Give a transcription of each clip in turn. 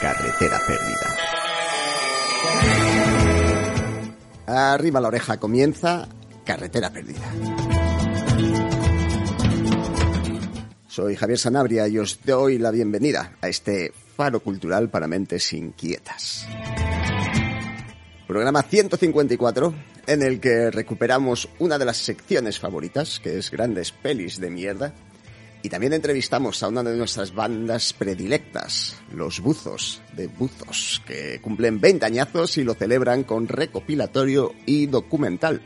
Carretera perdida. Arriba la oreja comienza Carretera perdida. Soy Javier Sanabria y os doy la bienvenida a este faro cultural para mentes inquietas. Programa 154 en el que recuperamos una de las secciones favoritas, que es grandes pelis de mierda, y también entrevistamos a una de nuestras bandas predilectas, los Buzos de Buzos, que cumplen 20 añazos y lo celebran con recopilatorio y documental.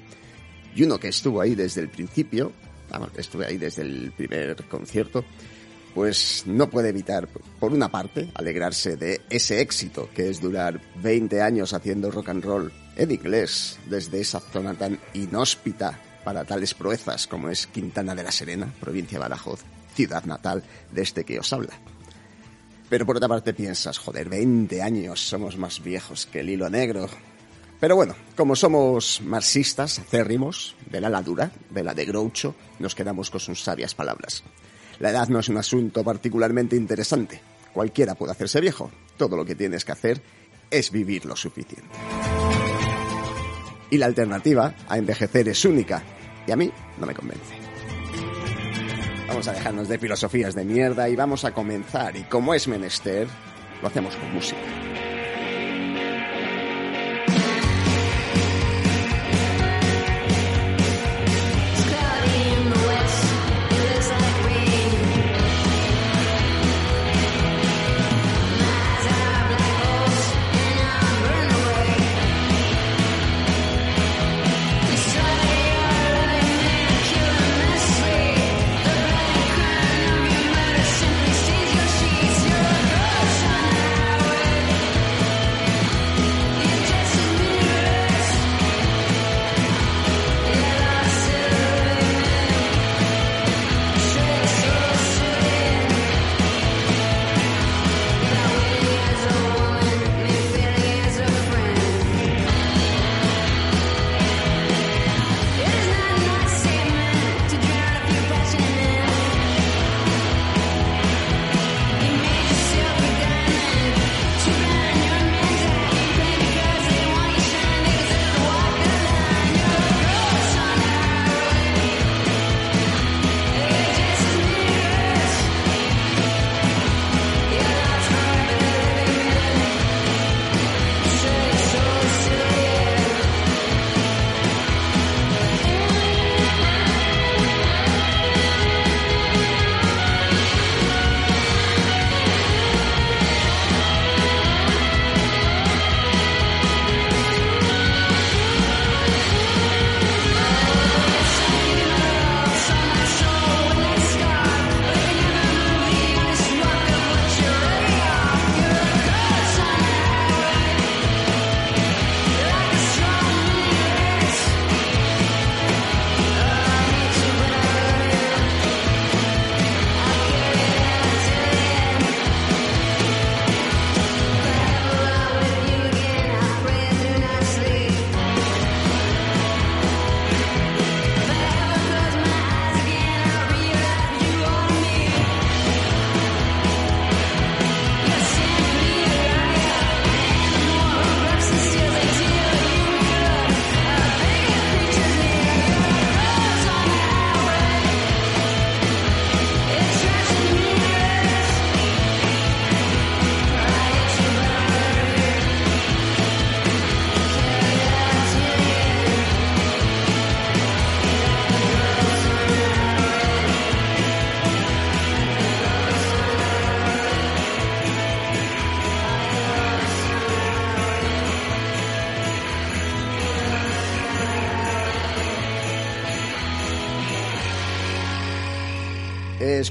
Y uno que estuvo ahí desde el principio, vamos, estuve ahí desde el primer concierto, pues no puede evitar, por una parte, alegrarse de ese éxito que es durar 20 años haciendo rock and roll en inglés desde esa zona tan inhóspita para tales proezas como es Quintana de la Serena, provincia de Badajoz, ciudad natal de este que os habla. Pero por otra parte piensas, joder, 20 años, somos más viejos que el hilo negro. Pero bueno, como somos marxistas, acérrimos, de la ladura, de la de Groucho, nos quedamos con sus sabias palabras. La edad no es un asunto particularmente interesante. Cualquiera puede hacerse viejo. Todo lo que tienes que hacer es vivir lo suficiente. Y la alternativa a envejecer es única. Y a mí no me convence. Vamos a dejarnos de filosofías de mierda y vamos a comenzar. Y como es menester, lo hacemos con música.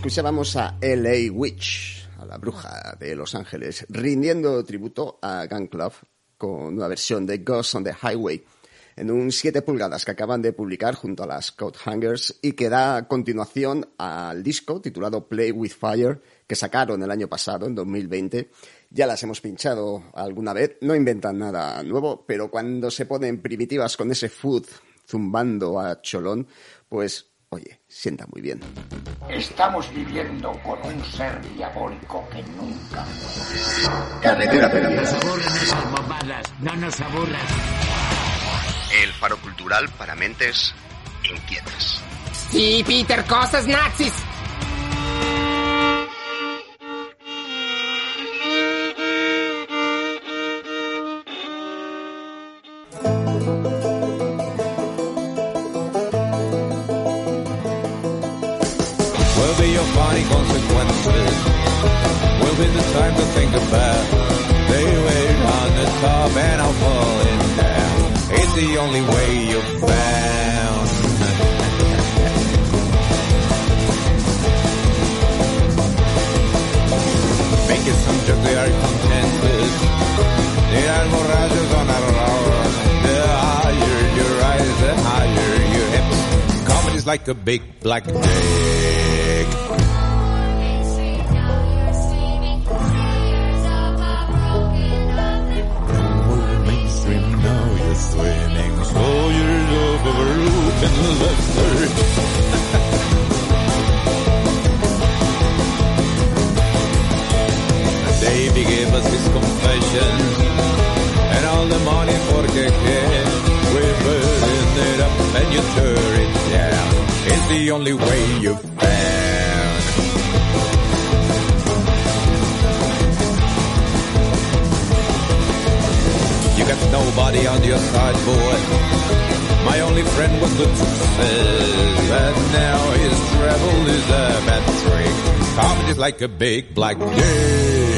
Escuchábamos a LA Witch, a la bruja de Los Ángeles, rindiendo tributo a Gun Club con una versión de Ghost on the Highway en un 7 pulgadas que acaban de publicar junto a las Code Hangers y que da continuación al disco titulado Play with Fire que sacaron el año pasado, en 2020. Ya las hemos pinchado alguna vez, no inventan nada nuevo, pero cuando se ponen primitivas con ese food zumbando a cholón, pues oye, sienta muy bien. Estamos viviendo con un ser diabólico que nunca. Carretera perdida. esas bobadas, no nos aburras. El faro cultural para mentes inquietas. Sí, Peter, cosas nazis. Time to think about. They wait on the top and I'll falling down. It's the only way you've found. Making some joke they are content with. They are borrachos on a roll. The higher you rise, the higher your hips. Comedy's like a big black dick. Gave us his confession and all the money for the we burn it up and you it down it's the only way you found You got nobody on your side, boy. My only friend was the truth, and now his travel is a bad trick. Comedy's like a big black dick.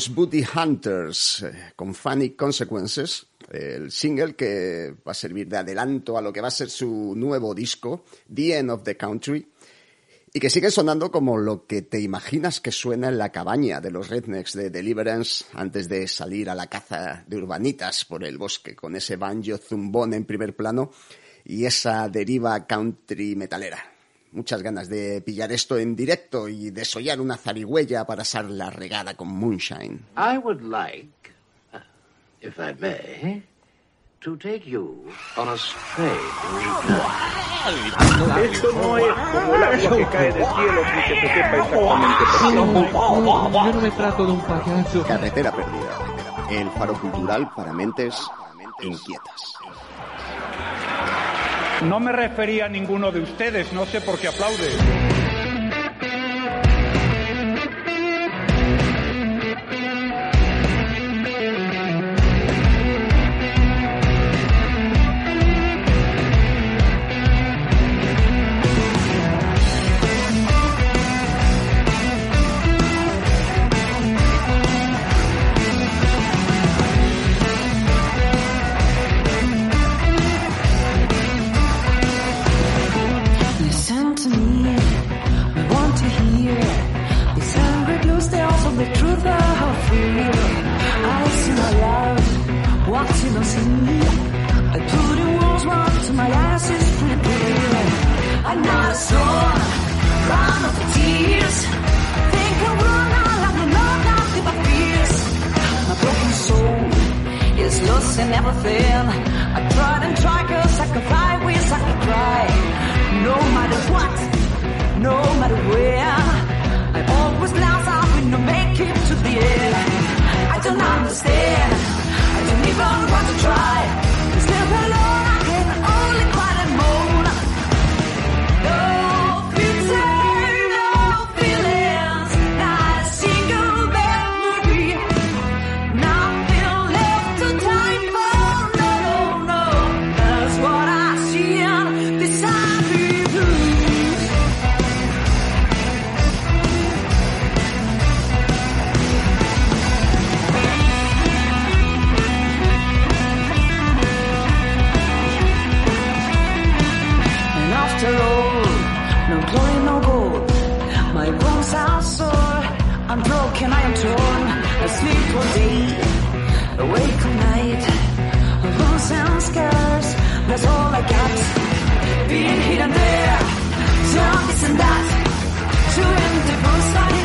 Los Booty Hunters eh, con Funny Consequences, el single que va a servir de adelanto a lo que va a ser su nuevo disco, The End of the Country, y que sigue sonando como lo que te imaginas que suena en la cabaña de los rednecks de Deliverance antes de salir a la caza de urbanitas por el bosque, con ese banjo zumbón en primer plano y esa deriva country metalera. Muchas ganas de pillar esto en directo y desollar una zarigüeya para asar la regada con moonshine. I would like, if I may, to take you on a strange Esto no es como el agua que cae del cielo sin que se sepa exactamente por qué. Yo no me trato de un payaso. Carretera perdida. El faro cultural para mentes inquietas. No me refería a ninguno de ustedes, no sé por qué aplaude. In everything. I tried and tried, cause I can fly, wish I could cry. No matter what, no matter where. I always lost, I will not make it to the end. I don't understand, I don't even want to try. That's all I got. Being here and there, some this and that. Not in the air,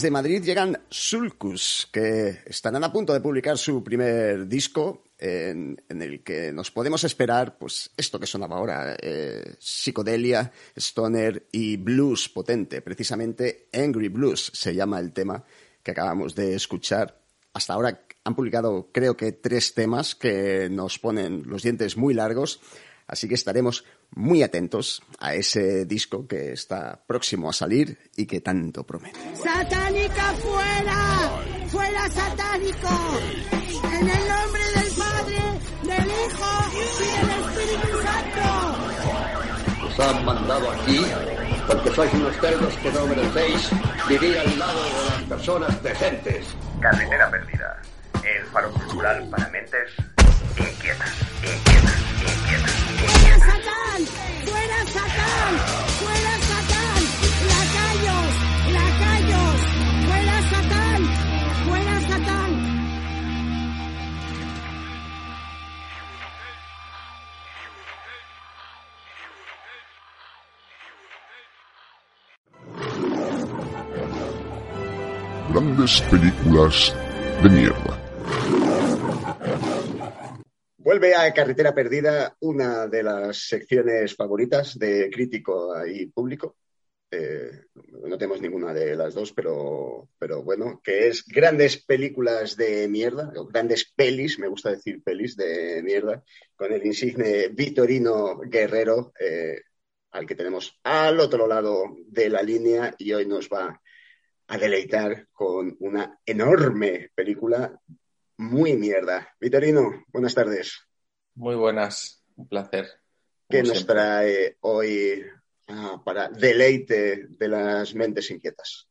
desde Madrid llegan Sulcus, que estarán a punto de publicar su primer disco, en, el que nos podemos esperar, pues, esto que sonaba ahora, eh, psicodelia, stoner y blues potente. Precisamente Angry Blues se llama el tema que acabamos de escuchar. Hasta ahora han publicado, creo que, tres temas que nos ponen los dientes muy largos. Así que estaremos muy atentos a ese disco que está próximo a salir y que tanto promete. ¡Satánica fuera! ¡Fuera satánico! En el nombre del Padre, del Hijo y del Espíritu Santo. Os han mandado aquí porque sois unos cerdos que no merecéis vivir al lado de las personas decentes. Carretera Perdida, el faro cultural para mentes inquietas, inquietas, inquietas. ¡Fuera Satán! ¡Fuera Satán! ¡Fuera Satán! ¡Lacayos! ¡Lacayos! ¡Fuera Satán! ¡Fuera Satán! Grandes películas de mierda. Vuelve a Carretera Perdida una de las secciones favoritas de crítico y público. Eh, no tenemos ninguna de las dos, pero, pero bueno, que es grandes películas de mierda, grandes pelis, me gusta decir pelis de mierda, con el insigne Vitorino Guerrero, eh, al que tenemos al otro lado de la línea y hoy nos va a deleitar con una enorme película muy mierda. Vitorino, buenas tardes. Muy buenas, un placer. ¿Qué nos siempre. trae hoy ah, para deleite de las mentes inquietas?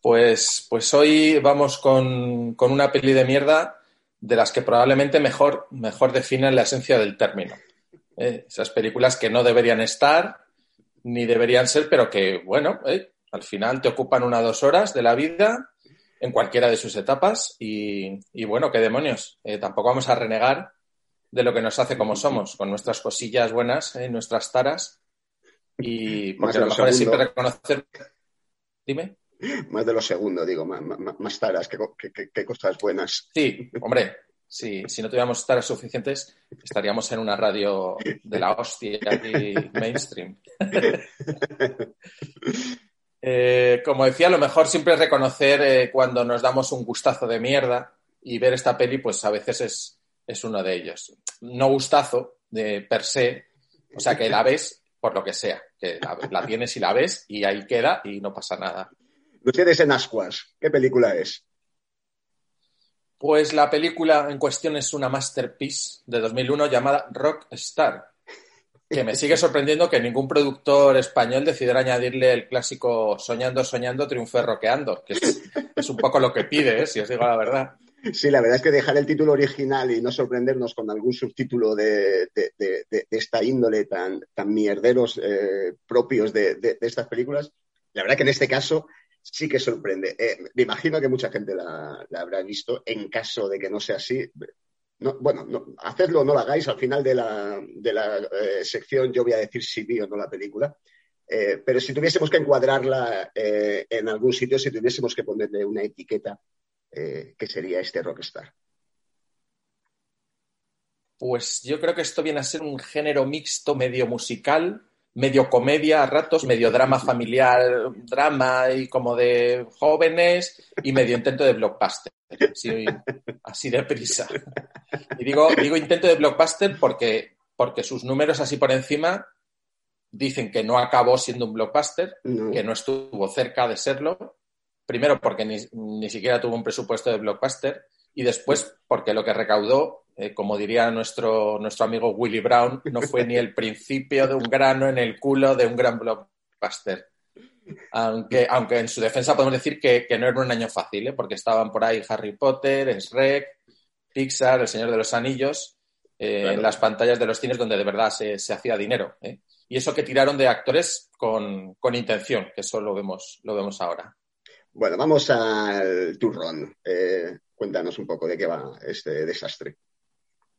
Pues, pues hoy vamos con, con una peli de mierda de las que probablemente mejor, mejor definen la esencia del término. ¿eh? Esas películas que no deberían estar ni deberían ser, pero que, bueno, ¿eh? al final te ocupan una o dos horas de la vida en cualquiera de sus etapas y, y bueno, qué demonios. Eh, tampoco vamos a renegar de lo que nos hace como somos, con nuestras cosillas buenas, ¿eh? nuestras taras. Y Más porque de lo lo mejor es siempre reconocer. Dime. Más de lo segundo, digo, más, más, más taras que- que- que cosas buenas. Sí, hombre, sí, si no tuviéramos taras suficientes, estaríamos en una radio de la hostia y mainstream. Eh, como decía, lo mejor siempre es reconocer eh, cuando nos damos un gustazo de mierda y ver esta peli, pues a veces es, es uno de ellos. No gustazo de per se, o sea que la ves por lo que sea, que la, la tienes y la ves y ahí queda y no pasa nada. No tienes en ascuas. ¿Qué película es? Pues la película en cuestión es una masterpiece de 2001 llamada Rockstar, que me sigue sorprendiendo que ningún productor español decidiera añadirle el clásico Soñando, soñando, triunfé roqueando, que es, un poco lo que pide, ¿eh? si os digo la verdad. Sí, la verdad es que dejar el título original y no sorprendernos con algún subtítulo de, esta índole tan, mierderos eh, propios de, estas películas, la verdad que en este caso sí que sorprende. Eh, me imagino que mucha gente la habrá visto. En caso de que no sea así, no, bueno, no, hacedlo o no lo hagáis. Al final de la, de la eh, sección yo voy a decir si vi o no la película. Eh, pero si tuviésemos que encuadrarla eh, en algún sitio, si tuviésemos que ponerle una etiqueta, ¿qué sería este Rockstar? Pues yo creo que esto viene a ser un género mixto, medio musical, medio comedia a ratos, medio drama familiar, drama y como de jóvenes y medio intento de blockbuster. Así, así de prisa. Y digo, digo intento de blockbuster porque, porque sus números así por encima dicen que no acabó siendo un blockbuster, No. que no estuvo cerca de serlo. Primero porque ni, ni siquiera tuvo un presupuesto de blockbuster y después porque lo que recaudó, eh, como diría nuestro, nuestro amigo Willy Brown, no fue ni el principio de un grano en el culo de un gran blockbuster. Aunque, aunque en su defensa podemos decir que, que no era un año fácil, ¿eh? porque estaban por ahí Harry Potter, Shrek, Pixar, El Señor de los Anillos, eh, Claro. en las pantallas de los cines donde de verdad se, se hacía dinero. ¿eh? Y eso que tiraron de actores con, con intención, que eso lo vemos, lo vemos ahora. Bueno, vamos al turrón. Eh, cuéntanos un poco de qué va este desastre.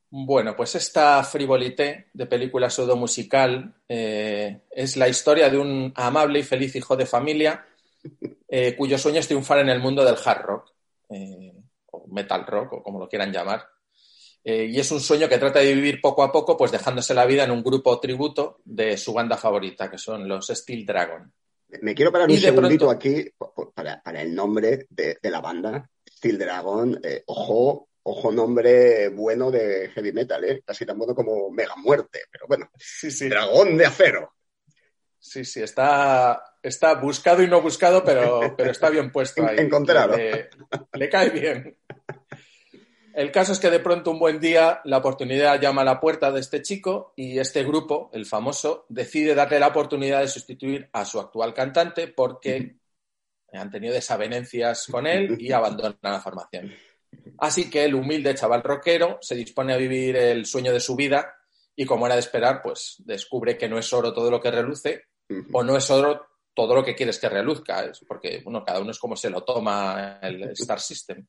Bueno, pues esta frivolité de película pseudo musical eh, es la historia de un amable y feliz hijo de familia eh, cuyo sueño es triunfar en el mundo del hard rock, eh, o metal rock, o como lo quieran llamar. Y es un sueño que trata de vivir poco a poco, pues dejándose la vida en un grupo tributo de su banda favorita, que son los Steel Dragon. Me quiero parar Y un de segundito pronto- aquí para, para el nombre de, de la banda, Steel Dragon. Eh, ojo, ojo nombre bueno de heavy metal, ¿eh? casi tan bueno como Mega Muerte, pero bueno, Sí, sí. Dragón de Acero. Sí, sí, está, está buscado y no buscado, pero, pero está bien puesto ahí. Encontrado. Le, le cae bien. El caso es que de pronto un buen día la oportunidad llama a la puerta de este chico y este grupo, el famoso, decide darle la oportunidad de sustituir a su actual cantante porque han tenido desavenencias con él y abandonan la formación. Así que el humilde chaval rockero se dispone a vivir el sueño de su vida y como era de esperar, pues descubre que no es oro todo lo que reluce o no es oro todo lo que quieres que reluzca, porque bueno, cada uno es como se lo toma el Star System.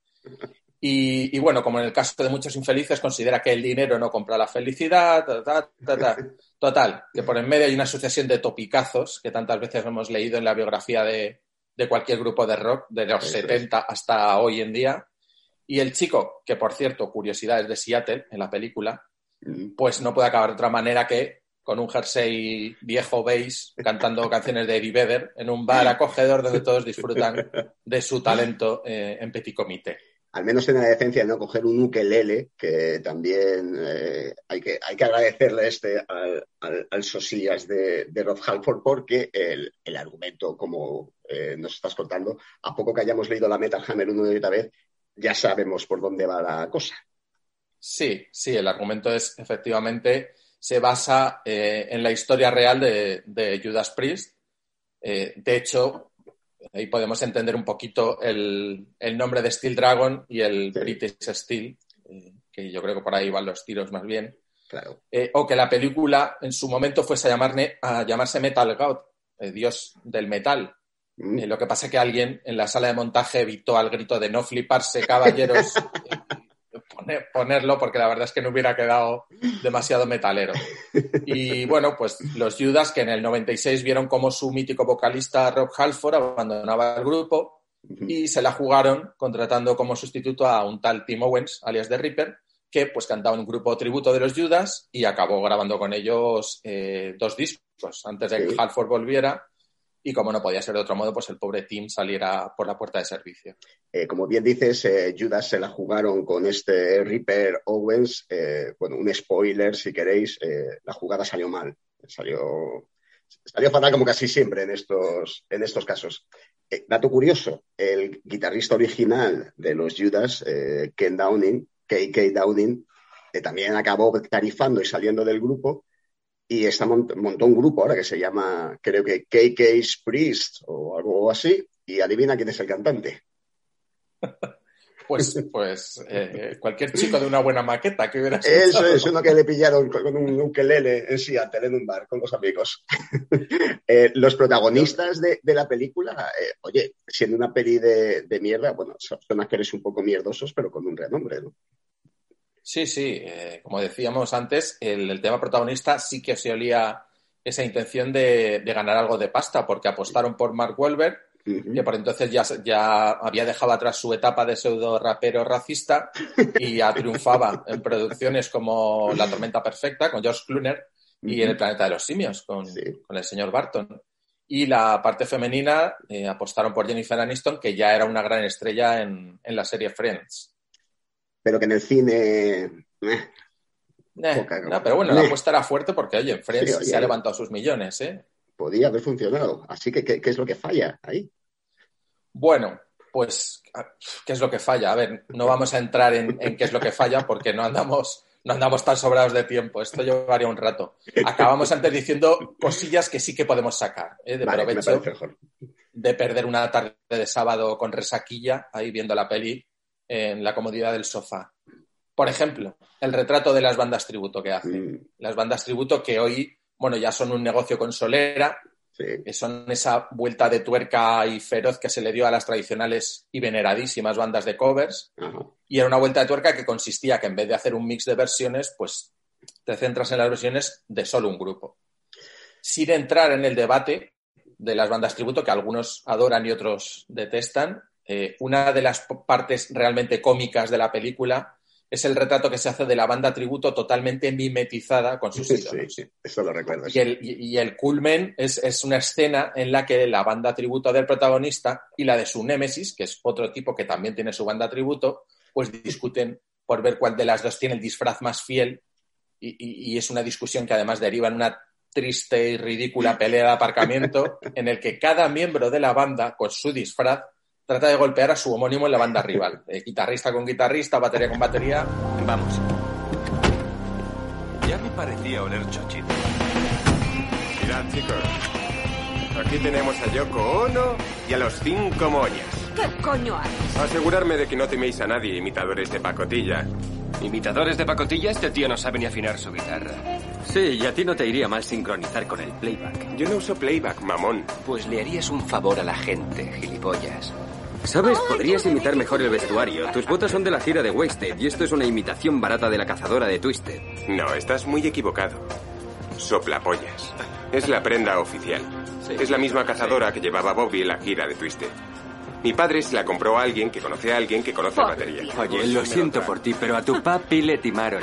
Y, y, bueno, como en el caso de muchos infelices, considera que el dinero no compra la felicidad, ta, ta, ta, ta. total, que por en medio hay una sucesión de topicazos que tantas veces hemos leído en la biografía de, de cualquier grupo de rock, de los es. 70 hasta hoy en día. Y el chico, que por cierto, curiosidad, es de Seattle en la película, pues no puede acabar de otra manera que con un jersey viejo beige cantando canciones de Eddie Vedder en un bar acogedor donde todos disfrutan de su talento eh, en petit comité. Al menos tiene la decencia de no coger un ukelele, que también eh, hay, que, hay que agradecerle este al, al, Sosillas de, de Rob Halford, porque el, el argumento, como eh, nos estás contando, a poco que hayamos leído la Metal Hammer una y otra vez, ya sabemos por dónde va la cosa. Sí, sí, el argumento es efectivamente se basa eh, en la historia real de, Judas Priest. De hecho, ahí podemos entender un poquito el, el nombre de Steel Dragon y el Sí. British Steel, eh, que yo creo que por ahí van los tiros más bien. Claro. Eh, o que la película en su momento fuese a, llamarne- a llamarse Metal God, eh, Dios del metal. Mm. Eh, lo que pasa es que alguien en la sala de montaje evitó al grito de no fliparse, caballeros, poner- ponerlo porque la verdad es que no hubiera quedado demasiado metalero. Y bueno, pues los Judas que en el 96 vieron como su mítico vocalista Rob Halford abandonaba el grupo y se la jugaron contratando como sustituto a un tal Tim Owens, alias The Reaper, que pues cantaba un grupo tributo de los Judas y acabó grabando con ellos eh, dos discos antes de que. Halford volviera y como no podía ser de otro modo, pues el pobre Tim saliera por la puerta de servicio. Eh, como bien dices, eh, Judas se la jugaron con este Reaper Owens. Eh, bueno, un spoiler si queréis, la jugada salió mal. Salió, salió fatal como casi siempre en estos, en estos casos. Dato curioso, el guitarrista original de los Judas, Ken Downing, KK Downing, también acabó tarifando y saliendo del grupo y está mont- montó un grupo ahora que se llama, creo que KK's Priest o algo así, y adivina quién es el cantante. Pues, pues eh, cualquier chico de una buena maqueta que hubiera Eso es uno que le pillaron con un ukelele en Seattle, en un bar, con los amigos. Eh, los protagonistas de, de la película, eh, oye, siendo una peli de, de mierda, bueno, son actores un poco mierdosos, pero con un renombre, ¿no? Sí, sí, eh, como decíamos antes, el, el tema protagonista sí que se olía esa intención de, de ganar algo de pasta, porque apostaron por Mark Wahlberg, que por entonces ya, ya había dejado atrás su etapa de pseudo rapero racista y ya triunfaba en producciones como La Tormenta Perfecta con George Clooney y en El Planeta de los Simios con, con el señor Barton. Y la parte femenina eh, apostaron por Jennifer Aniston, que ya era una gran estrella en, en la serie Friends. Pero que en el cine. eh, Poca- no, pero bueno, la Eh. apuesta era fuerte porque, oye, en Friends Sí, oye. se ha levantado sus millones, ¿eh? podía haber funcionado. Así que, ¿qué, qué es lo que falla ahí? Bueno, pues, ¿qué es lo que falla? A ver, no vamos a entrar en, en qué es lo que falla porque no andamos, no andamos tan sobrados de tiempo. Esto llevaría un rato. Acabamos antes diciendo cosillas que sí que podemos sacar, ¿eh? de Vale, provecho de perder una tarde de sábado con resaquilla ahí viendo la peli en la comodidad del sofá. Por ejemplo, el retrato de las bandas tributo que hacen. Las bandas tributo que hoy, bueno, ya son un negocio con solera, que son esa vuelta de tuerca y feroz que se le dio a las tradicionales y veneradísimas bandas de covers. Y era una vuelta de tuerca que consistía que en vez de hacer un mix de versiones, pues te centras en las versiones de solo un grupo. Sin entrar en el debate de las bandas tributo, que algunos adoran y otros detestan, eh, una de las partes realmente cómicas de la película es el retrato que se hace de la banda tributo totalmente mimetizada con sus ídolos. Sí, eso lo recuerdo. Y el, y- y el culmen es, es una escena en la que la banda tributo del protagonista y la de su némesis, que es otro tipo que también tiene su banda tributo, pues discuten por ver cuál de las dos tiene el disfraz más fiel. Y, y- y es una discusión que además deriva en una triste y ridícula pelea de aparcamiento en el que cada miembro de la banda, con su disfraz, trata de golpear a su homónimo en la banda rival. Eh, guitarrista con guitarrista, batería con batería. Vamos. Ya me parecía oler chochito. Mirad, chicos. Aquí tenemos a Yoko Ono y a los cinco moñas. ¿Qué coño haces? Asegurarme de que no teméis a nadie, imitadores de pacotilla. ¿Imitadores de pacotilla? Este tío no sabe ni afinar su guitarra. Sí, y a ti no te iría mal sincronizar con el playback. Yo no uso playback, mamón. Pues le harías un favor a la gente, gilipollas. ¿Sabes? Podrías imitar mejor el vestuario. Tus botas son de la gira de Wasted y esto es una imitación barata de la cazadora de Twisted. No, estás muy equivocado. Soplapollas. Es la prenda oficial. Es la misma cazadora que llevaba Bobby en la gira de Twisted. Mi padre se la compró a alguien que conoce a alguien que conoce batería. Oye, lo siento por ti, pero a tu papi le timaron.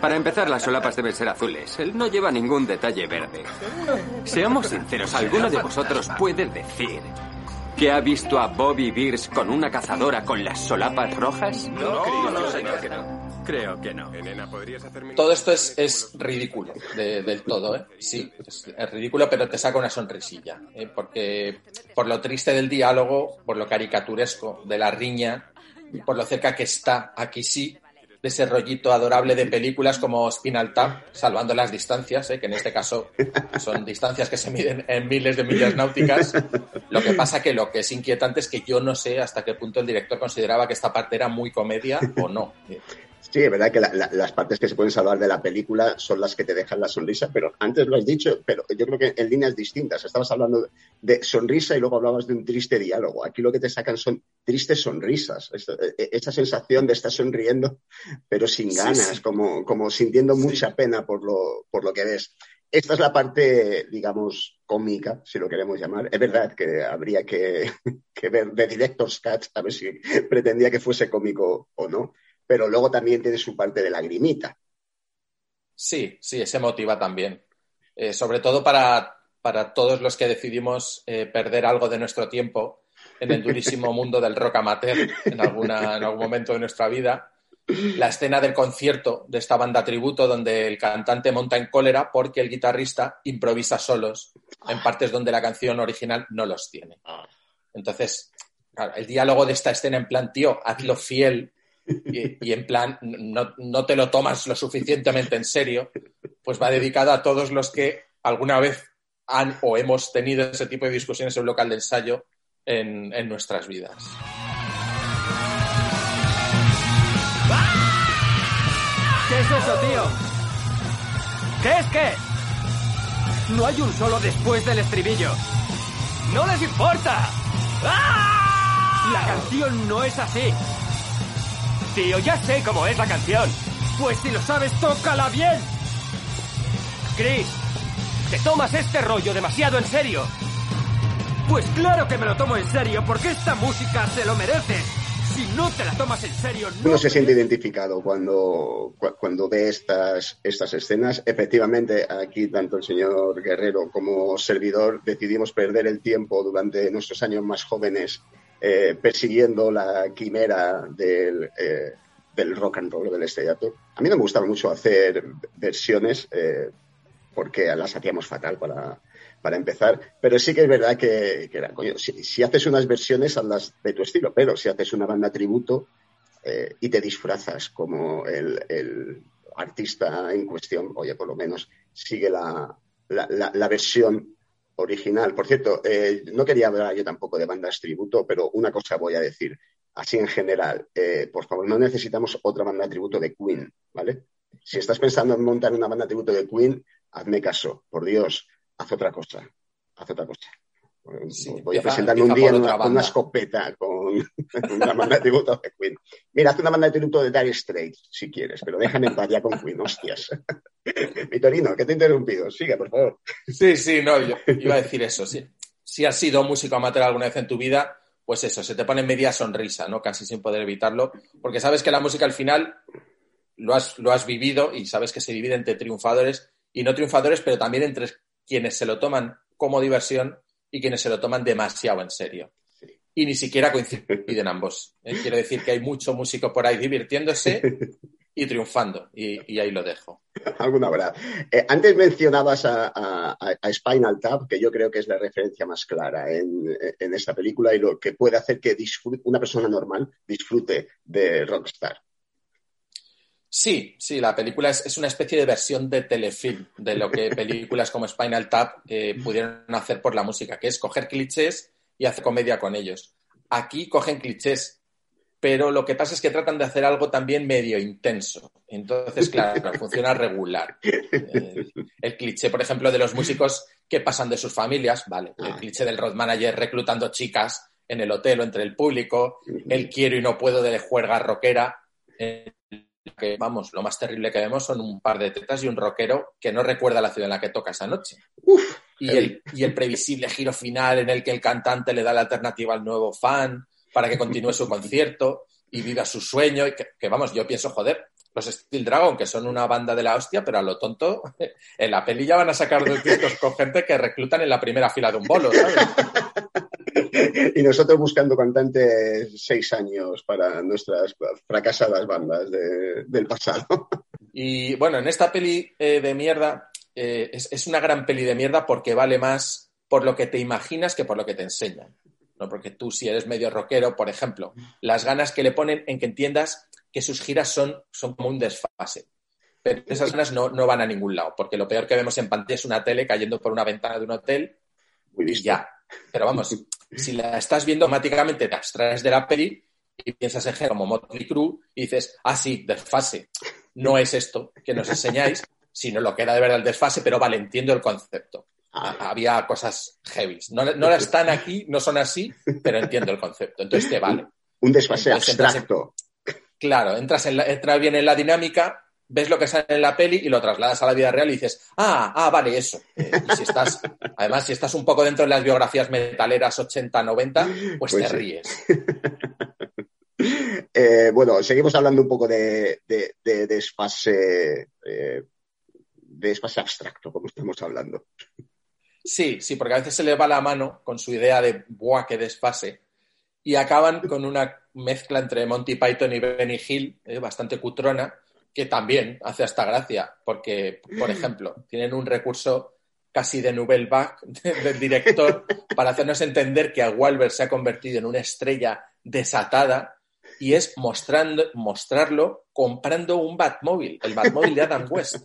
Para empezar, las solapas deben ser azules. Él no lleva ningún detalle verde. Seamos sinceros, ¿alguno de vosotros puede decir que ha visto a Bobby Beers con una cazadora con las solapas rojas? No, creo, no, creo que no. Creo que no. Elena, ¿podrías hacerme... Todo esto es, es ridículo de- del todo, ¿eh? Sí, es, es ridículo, pero te saca una sonrisilla. ¿eh? Porque por lo triste del diálogo, por lo caricaturesco de la riña, por lo cerca que está, aquí sí, ese rollito adorable de películas como Spinal Tap, salvando las distancias, ¿eh? que en este caso son distancias que se miden en miles de millas náuticas. Lo que pasa que lo que es inquietante es que yo no sé hasta qué punto el director consideraba que esta parte era muy comedia o no. Sí, es verdad que la- la- las partes que se pueden salvar de la película son las que te dejan la sonrisa, pero antes lo has dicho, pero yo creo que en líneas distintas. Estabas hablando de sonrisa y luego hablabas de un triste diálogo. Aquí lo que te sacan son tristes sonrisas. Esto- e- e- sensación de estar sonriendo, pero sin ganas, sí. Como, como sintiendo mucha pena por lo, por lo que ves. Esta es la parte, digamos, cómica, si lo queremos llamar. Es verdad que habría que, que ver de Director's Cut a ver si pretendía que fuese cómico o no pero luego también tiene su parte de lagrimita. Sí, sí, ese motiva también. Eh, sobre todo para, para todos los que decidimos eh, perder algo de nuestro tiempo en el durísimo mundo del rock amateur en, alguna, en algún momento de nuestra vida. La escena del concierto de esta banda tributo donde el cantante monta en cólera porque el guitarrista improvisa solos en partes donde la canción original no los tiene. Entonces, claro, el diálogo de esta escena en plan, tío, hazlo fiel y, en plan, no, no te lo tomas lo suficientemente en serio, pues va dedicado a todos los que alguna vez han o hemos tenido ese tipo de discusiones en un local de ensayo en, en nuestras vidas. ¿Qué es eso, tío? ¿Qué es qué? No hay un solo después del estribillo. ¡No les importa! ¡Ah! La canción no es así. Tío, ya sé cómo es la canción. Pues si lo sabes, tócala bien. Chris, ¿te tomas este rollo demasiado en serio? Pues claro que me lo tomo en serio, porque esta música se lo merece. Si no te la tomas en serio, no... Uno se siente identificado cuando, cu- cuando ve estas, estas escenas. Efectivamente, aquí tanto el señor Guerrero como servidor decidimos perder el tiempo durante nuestros años más jóvenes eh, persiguiendo la quimera del, eh, del rock and roll, del estrellato. A mí no me gustaba mucho hacer versiones eh, porque las hacíamos fatal para, para empezar, pero sí que es verdad que, que era, coño, si, si haces unas versiones, hazlas de tu estilo, pero si haces una banda tributo eh, y te disfrazas como el, el artista en cuestión, oye, por lo menos sigue la, la, la- la versión original. Por cierto, eh, no quería hablar yo tampoco de bandas tributo, pero una cosa voy a decir, así en general, eh, por favor, no necesitamos otra banda tributo de Queen, ¿vale? Si estás pensando en montar una banda tributo de Queen, hazme caso, por Dios, haz otra cosa, haz otra cosa. Voy a presentarme un día en una, con una escopeta con una banda de tributo de Queen. Mira, haz una banda de tributo de Dire Straits, si quieres, pero déjame en con Queen, hostias. Vitorino, que te he interrumpido. Sigue, por favor. Sí, sí, no, yo iba a decir eso. Sí. Si has sido músico amateur alguna vez en tu vida, pues eso, se te pone media sonrisa, ¿no? Casi sin poder evitarlo, porque sabes que la música al final lo has, lo has vivido y sabes que se divide entre triunfadores y no triunfadores, pero también entre quienes se lo toman como diversión y quienes se lo toman demasiado en serio. Y ni siquiera coinciden ambos. ¿eh? Quiero decir que hay mucho músico por ahí divirtiéndose y triunfando, y, y ahí lo dejo. Alguna habrá. Eh, antes mencionabas a, a- a Spinal Tap, que yo creo que es la referencia más clara en, en esta película y lo que puede hacer que disfrute- una persona normal disfrute de Rockstar. Sí, sí, la película es, es una especie de versión de telefilm de lo que películas como Spinal Tap eh, pudieron hacer por la música, que es coger clichés y hacer comedia con ellos. Aquí cogen clichés, pero lo que pasa es que tratan de hacer algo también medio intenso. Entonces, claro, funciona regular. Eh, el cliché, por ejemplo, de los músicos que pasan de sus familias, vale. El cliché del road manager reclutando chicas en el hotel o entre el público, el quiero y no puedo de juerga rockera, eh, que vamos, lo más terrible que vemos son un par de tetas y un rockero que no recuerda la ciudad en la que toca esa noche. Y, el, y el previsible giro final en el que el cantante le da la alternativa al nuevo fan para que continúe su concierto y viva su sueño. Y que, que, vamos, yo pienso, joder, los Steel Dragon, que son una banda de la hostia, pero a lo tonto, en la peli ya van a sacar dos discos con gente que reclutan en la primera fila de un bolo, ¿sabes? y nosotros buscando cantantes seis años para nuestras fracasadas bandas de, del pasado. Y bueno, en esta peli eh, de mierda, eh, es, es, una gran peli de mierda porque vale más por lo que te imaginas que por lo que te enseñan. ¿no? Porque tú, si eres medio rockero, por ejemplo, las ganas que le ponen en que entiendas que sus giras son, son como un desfase. Pero esas ganas no, no van a ningún lado, porque lo peor que vemos en pantalla es una tele cayendo por una ventana de un hotel y ya. Pero vamos, si la estás viendo, automáticamente te abstraes de la peli y piensas en como Motley Crue y dices, ah, sí, desfase. No es esto que nos enseñáis, sino lo que era de verdad el desfase, pero vale, entiendo el concepto. Ha- Había cosas heavy. No, no están aquí, no son así, pero entiendo el concepto. Entonces te vale. Un desfase Entonces, entras en- abstracto. Claro, entras, en la- entras bien en la dinámica, ves lo que sale en la peli y lo trasladas a la vida real y dices, ah, ah, vale, eso. Eh, y si estás, además, si estás un poco dentro de las biografías metaleras 80-90, pues, Pues te sí. ríes. Eh, bueno, seguimos hablando un poco de, de- de desfase, eh, de desfase abstracto, como estamos hablando. Sí, sí, porque a veces se le va la mano con su idea de buah, que desfase. Y acaban con una mezcla entre Monty Python y Benny Hill, eh, bastante cutrona, que también hace hasta gracia, porque, por ejemplo, tienen un recurso casi de nouvelle vague del director para hacernos entender que a Wahlberg se ha convertido en una estrella desatada y es mostrando, mostrarlo comprando un Batmóvil, el Batmóvil de Adam West.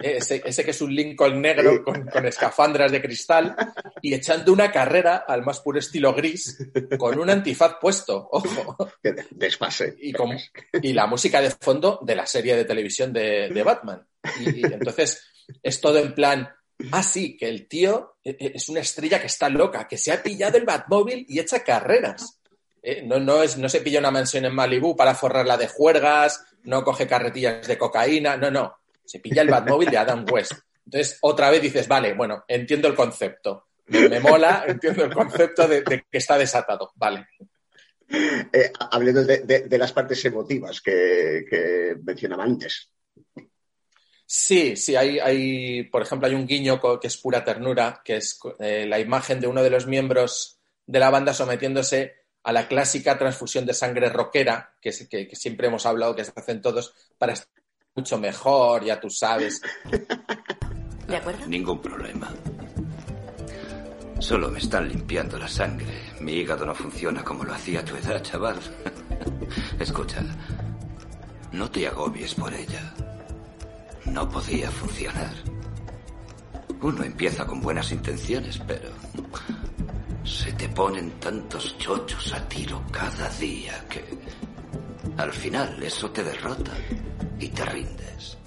Eh, Ese, ese que es un Lincoln negro con, con escafandras de cristal y echando una carrera al más puro estilo gris con un antifaz puesto, ojo. Desfase. Y, con- y la música de fondo de la serie de televisión de, de Batman. Y, y entonces es todo en plan, ah, sí, que el tío eh, eh, es una estrella que está loca, que se ha pillado el Batmóvil y echa carreras. Eh, no, no, es, no se pilla una mansión en Malibú para forrarla de juergas, no coge carretillas de cocaína, no, no. Se pilla el Batmóvil de Adam West. Entonces, otra vez dices, vale, bueno, entiendo el concepto. Me, me mola, entiendo el concepto de, de que está desatado. Vale. Eh, hablando de, de- de las partes emotivas que, que mencionaba antes. Sí, sí, hay, hay, por ejemplo, hay un guiño que es pura ternura, que es eh, la imagen de uno de los miembros de la banda sometiéndose a la clásica transfusión de sangre rockera, que, es- que, que siempre hemos hablado que se hacen todos para estar mucho mejor, ya tú sabes. ¿De acuerdo? Ningún problema. Solo me están limpiando la sangre. Mi hígado no funciona como lo hacía a tu edad, chaval. Escucha, no te agobies por ella. No podía funcionar. Uno empieza con buenas intenciones, pero se te ponen tantos chochos a tiro cada día que al final eso te derrota y te rindes.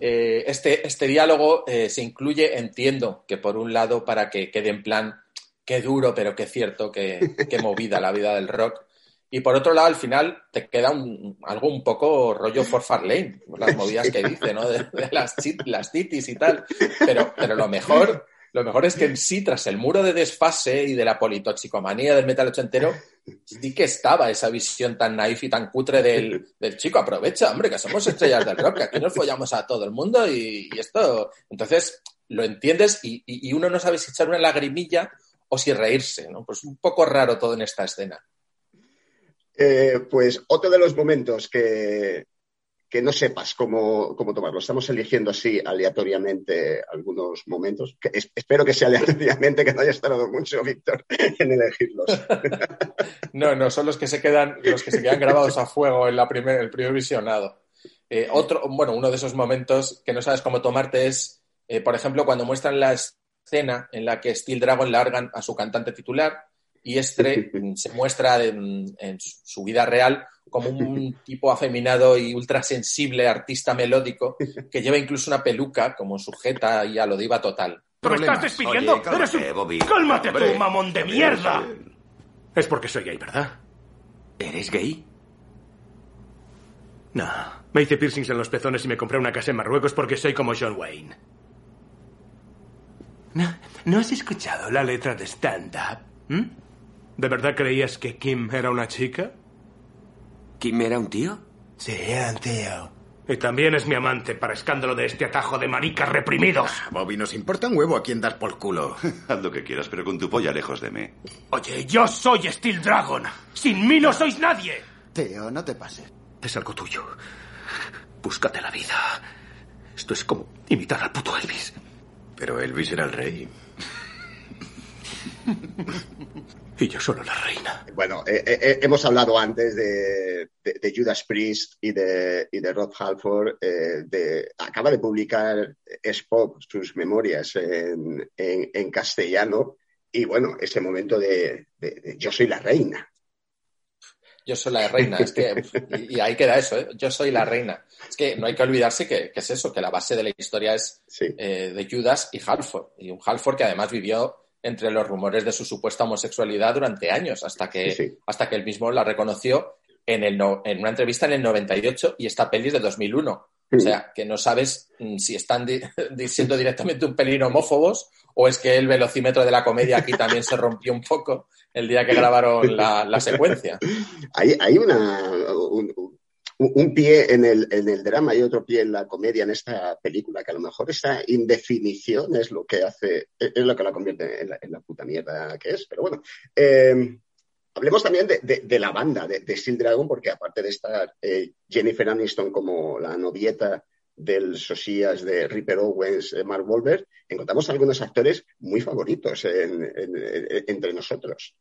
Eh, este, este diálogo eh, se incluye, entiendo, que por un lado para que quede en plan, qué duro, pero qué cierto, qué, qué movida la vida del rock. Y por otro lado, al final te queda un- algo un poco rollo for Farlane, las movidas que dice, ¿no? De, las, las titis y tal. Pero, pero lo mejor, lo mejor es que en sí, tras el muro de desfase y de la politoxicomanía del metal ochentero, sí que estaba esa visión tan naif y tan cutre del, del chico. Aprovecha, hombre, que somos estrellas del rock, que aquí nos follamos a todo el mundo y, esto. Entonces, lo entiendes y, y- y uno no sabe si echar una lagrimilla o si reírse, ¿no? Pues un poco raro todo en esta escena. Eh, pues otro de los momentos que, que no sepas cómo, cómo tomarlo. Estamos eligiendo así aleatoriamente algunos momentos. Que es- espero que sea aleatoriamente, que no hayas tardado mucho, Víctor, en elegirlos. No, no, son los que se quedan, los que se quedan grabados a fuego en la primer, el primer visionado. Eh, otro, bueno, uno de esos momentos que no sabes cómo tomarte es, eh, por ejemplo, cuando muestran la escena en la que Steel Dragon largan a su cantante titular y este se muestra en, su vida real como un tipo afeminado y ultra sensible artista melódico que lleva incluso una peluca como sujeta y a lo diva total. ¿Pero estás despidiendo? Oye, cálmate, ¡Eres un... Bobby. ¡Cálmate Hombre, tú, mamón de mierda! Es porque soy gay, ¿verdad? ¿Eres gay? No. Me hice piercings en los pezones y me compré una casa en Marruecos porque soy como John Wayne. ¿No, ¿no has escuchado la letra de Stand Up? ¿Mm? ¿De verdad creías que Kim era una chica? ¿Kim era un tío? Sí, era un tío. Y también es mi amante, para escándalo de este atajo de maricas reprimidos. Bobby, nos importa un huevo a quién dar por culo. Haz lo que quieras, pero con tu polla lejos de mí. Oye, yo soy Steel Dragon. Sin mí no sois nadie. Tío, no te pases. Es algo tuyo. Búscate la vida. Esto es como imitar al puto Elvis. Pero Elvis era el rey. Y yo solo la reina. Bueno, eh, eh, eh, hemos hablado antes de, de- de Judas Priest y de, y de Rob Halford. eh, de- acaba de publicar Spock sus memorias en, en- en castellano. Y bueno, ese momento de, de- de Yo soy la reina. Yo soy la reina. Es que, y, y ahí queda eso, ¿eh? Yo soy la reina. Es que no hay que olvidarse que, que es eso, que la base de la historia es eh, de Judas y Halford. Y un Halford que además vivió entre los rumores de su supuesta homosexualidad durante años, hasta que, hasta que él mismo la reconoció en, el no- en una entrevista en el 98 y esta peli es de 2001. O sea, que no sabes mm, si están di- diciendo directamente un pelín homófobos o es que el velocímetro de la comedia aquí también se rompió un poco el día que grabaron la, la secuencia. Hay, hay una, un, un- pie en el, en el drama y otro pie en la comedia en esta película, que a lo mejor esa indefinición es lo que hace, es lo que la convierte en la, puta mierda que es. Pero bueno, eh, hablemos también de, de- la banda de, de Steel Dragon, porque aparte de estar eh, Jennifer Aniston como la novieta del Sosías de Ripper Owens, eh, Mark Wahlberg, encontramos algunos actores muy favoritos en- en- en- entre nosotros.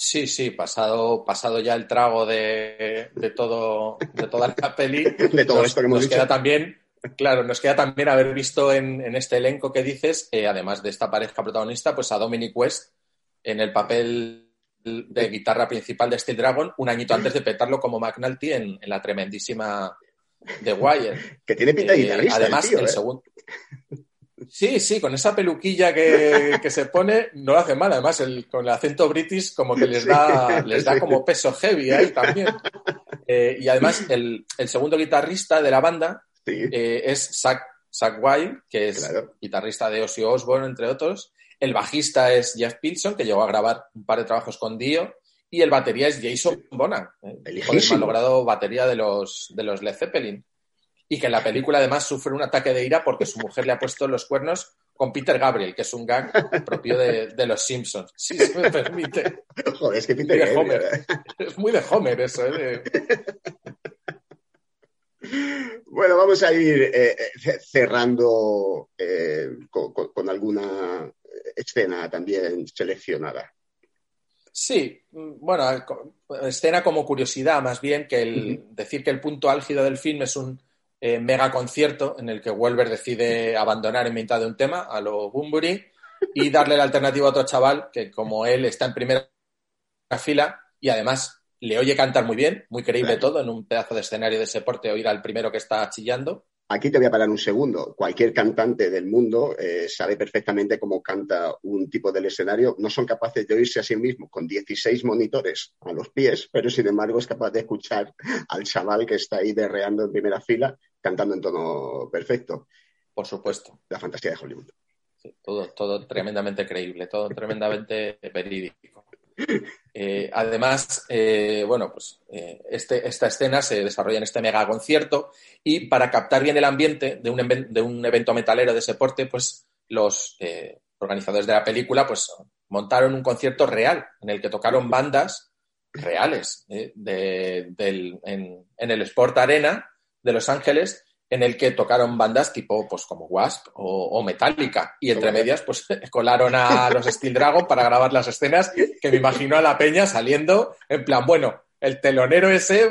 Sí, sí, pasado, pasado ya el trago de, de todo, de toda la peli. De todo nos, esto que hemos nos dicho. queda también, claro, nos queda también haber visto en, en este elenco que dices, eh, además de esta pareja protagonista, pues a Dominic West en el papel de guitarra principal de Steel Dragon, un añito antes de petarlo como McNulty en, en la tremendísima The Wire. Que tiene pinta de Eh, guitarrista el Además, tío, el ¿eh? segundo. Sí, sí, con esa peluquilla que, que se pone, no lo hace mal. Además, el, con el acento british, como que les da, Sí, les da sí. como peso heavy ahí también. Eh, y además, el, el segundo guitarrista de la banda eh, es Zach, Zach Wild, que es guitarrista de Ozzy Osbourne, entre otros. El bajista es Jeff Pilson, que llegó a grabar un par de trabajos con Dio. Y el batería es Jason Bonham, eh, con el Elijísimo. malogrado batería de los, de los Led Zeppelin y que en la película además sufre un ataque de ira porque su mujer le ha puesto los cuernos con Peter Gabriel, que es un gag propio de, de los Simpsons. Si se me permite. Joder, es que Muy Peter de Gabriel, Homer. Es muy de Homer eso, ¿eh? De- Bueno, vamos a ir eh, eh, cerrando eh, con, alguna escena también seleccionada. Sí, mm, bueno, eh, escena como curiosidad, más bien que el decir que el punto álgido del film es un eh, mega concierto en el que Wolver decide abandonar en mitad de un tema a lo Bunbury y darle la alternativa a otro chaval que como él está en primera fila y además le oye cantar muy bien, muy creíble todo en un pedazo de escenario de ese porte, oír al primero que está chillando. Aquí te voy a parar un segundo. Cualquier cantante del mundo eh, sabe perfectamente cómo canta un tipo del escenario. No son capaces de oírse a sí mismos con 16 monitores a los pies, pero sin embargo es capaz de escuchar al chaval que está ahí derreando en primera fila cantando en tono perfecto. Por supuesto. La fantasía de Hollywood. Sí, todo, todo tremendamente creíble, todo tremendamente verídico. Eh, además, eh, bueno, pues eh, este, esta escena se desarrolla en este mega concierto y para captar bien el ambiente de un, de un evento metalero de ese porte, pues los organizadores de la película pues montaron un concierto real en el que tocaron bandas reales de- del- en, en el Sport Arena de Los Ángeles en el que tocaron bandas tipo pues como Wasp o, o Metallica. Y entre medias pues colaron a los Steel Dragon para grabar las escenas que me imagino a la peña saliendo en plan bueno el telonero ese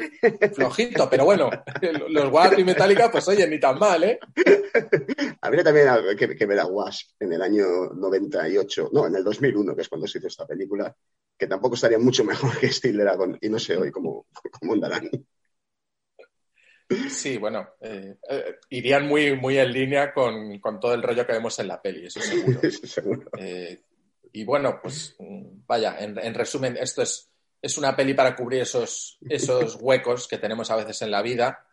flojito pero bueno los Wasp y Metallica pues oye ni tan mal eh Habría también que, que ver a Wasp en el año 98, no, en el 2001, que es cuando se hizo esta película, que tampoco estaría mucho mejor que Steel Dragon, y no sé hoy cómo, cómo andarán. Sí, bueno, eh, eh, irían muy, muy en línea con, con todo el rollo que vemos en la peli, eso seguro. Eh, y bueno, pues vaya, en, en resumen, esto es, es una peli para cubrir esos, esos huecos que tenemos a veces en la vida,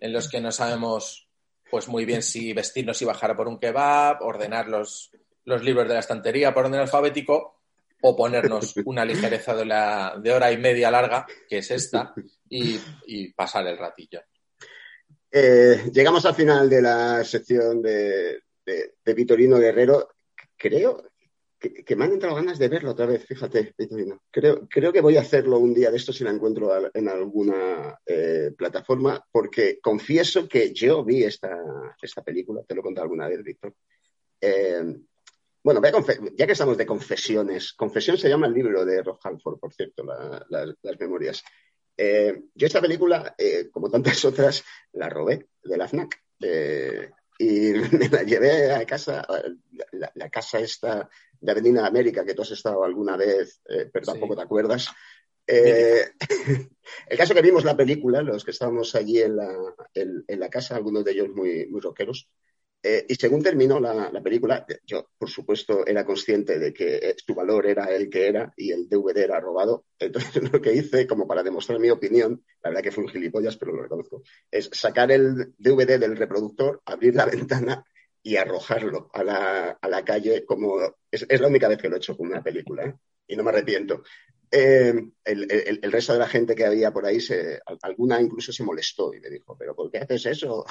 en los que no sabemos pues muy bien si vestirnos y bajar por un kebab, ordenar los, los libros de la estantería por orden alfabético o ponernos una ligereza de, la, de hora y media larga, que es esta, y, y pasar el ratillo. Eh, llegamos al final de la sección de, Vitorino Guerrero. Creo que, que me han entrado ganas de verlo otra vez, fíjate, Vitorino. Creo, que voy a hacerlo un día de esto si la encuentro en alguna eh, plataforma, porque confieso que yo vi esta, película, te lo he contado alguna vez, Víctor. Eh, bueno, ya que estamos de confesiones, Confesión se llama el libro de Rob por cierto, la- las- las memorias. Eh, yo esta película, eh, como tantas otras, la robé de la FNAC. eh, y me la llevé a casa, la, la- casa esta de Avenida América, que tú has estado alguna vez, eh, pero tampoco te acuerdas. Eh, el caso que vimos la película, los que estábamos allí en la, en, en la casa, algunos de ellos muy, muy rockeros, eh, y según terminó la, la, película, yo, por supuesto, era consciente de que eh, su valor era el que era y el DVD era robado. Entonces, lo que hice, como para demostrar mi opinión, la verdad que fue un gilipollas, pero lo reconozco, es sacar el DVD del reproductor, abrir la ventana y arrojarlo a la, calle como... Es, la única vez que lo he hecho con una película, ¿eh? y no me arrepiento. Eh, el, el, el, resto de la gente que había por ahí, alguna incluso se molestó y me dijo, ¿pero por qué haces eso?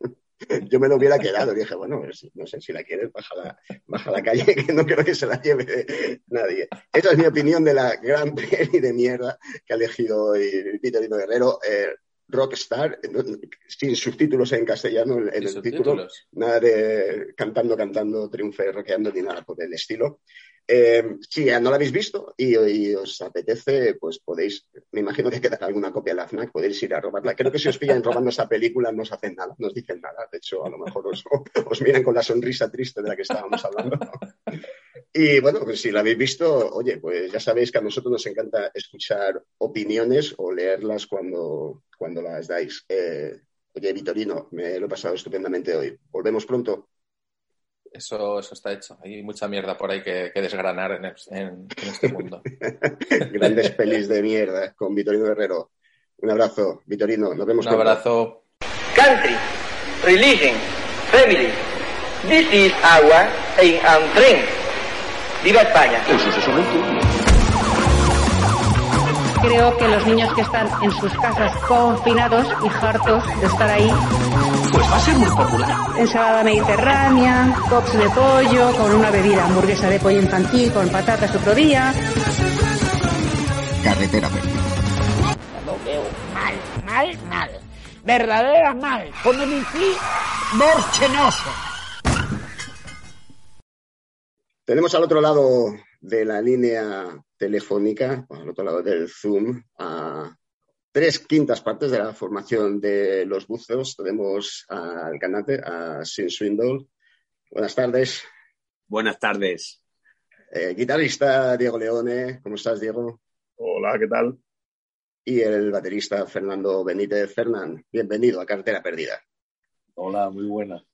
yo me lo hubiera quedado. Y dije, bueno, no sé si la quieres, baja la, baja la calle, que no creo que se la lleve nadie. Esa es mi opinión de la gran peli de mierda que ha elegido hoy Peter Lino Guerrero. Eh, Rockstar, sin subtítulos en castellano en, el título, nada de cantando, cantando, triunfe, rockeando ni nada por el estilo. Eh, si no la habéis visto y, os apetece, pues podéis, me imagino que queda alguna copia de la FNAC, podéis ir a robarla. Creo que si os pillan robando esa película no os hacen nada, no os dicen nada. De hecho, a lo mejor os, os miran con la sonrisa triste de la que estábamos hablando. Y bueno, pues si la habéis visto, oye, pues ya sabéis que a nosotros nos encanta escuchar opiniones o leerlas cuando, cuando las dais. Eh, oye, Vitorino, me lo he pasado estupendamente hoy. Volvemos pronto. Eso, eso está hecho. Hay mucha mierda por ahí que, que desgranar en, en, en, este mundo. Grandes pelis de mierda con Vitorino Guerrero. Un abrazo, Vitorino. Nos vemos Un abrazo. Country, religion, family. This is our aim and dream. ¡Viva España! Eso se Creo que los niños que están en sus casas confinados y hartos de estar ahí pues va a ser muy popular. Ensalada mediterránea, cops de pollo, con una bebida, hamburguesa de pollo infantil con patatas otro día. Carretera perdida. Lo veo mal, mal, mal. Verdadera mal. Con el morchenoso. Tenemos al otro lado de la línea telefónica, al otro lado del Zoom, a tres quintas partes de la formación de los buzos. Tenemos al cantante, a Sin Swindle. Buenas tardes. Buenas tardes. Eh, guitarrista Diego Leone. ¿Cómo estás, Diego? Hola, ¿qué tal? Y el baterista Fernando Benítez Fernán. Bienvenido a Cartera Perdida. Hola, muy buena.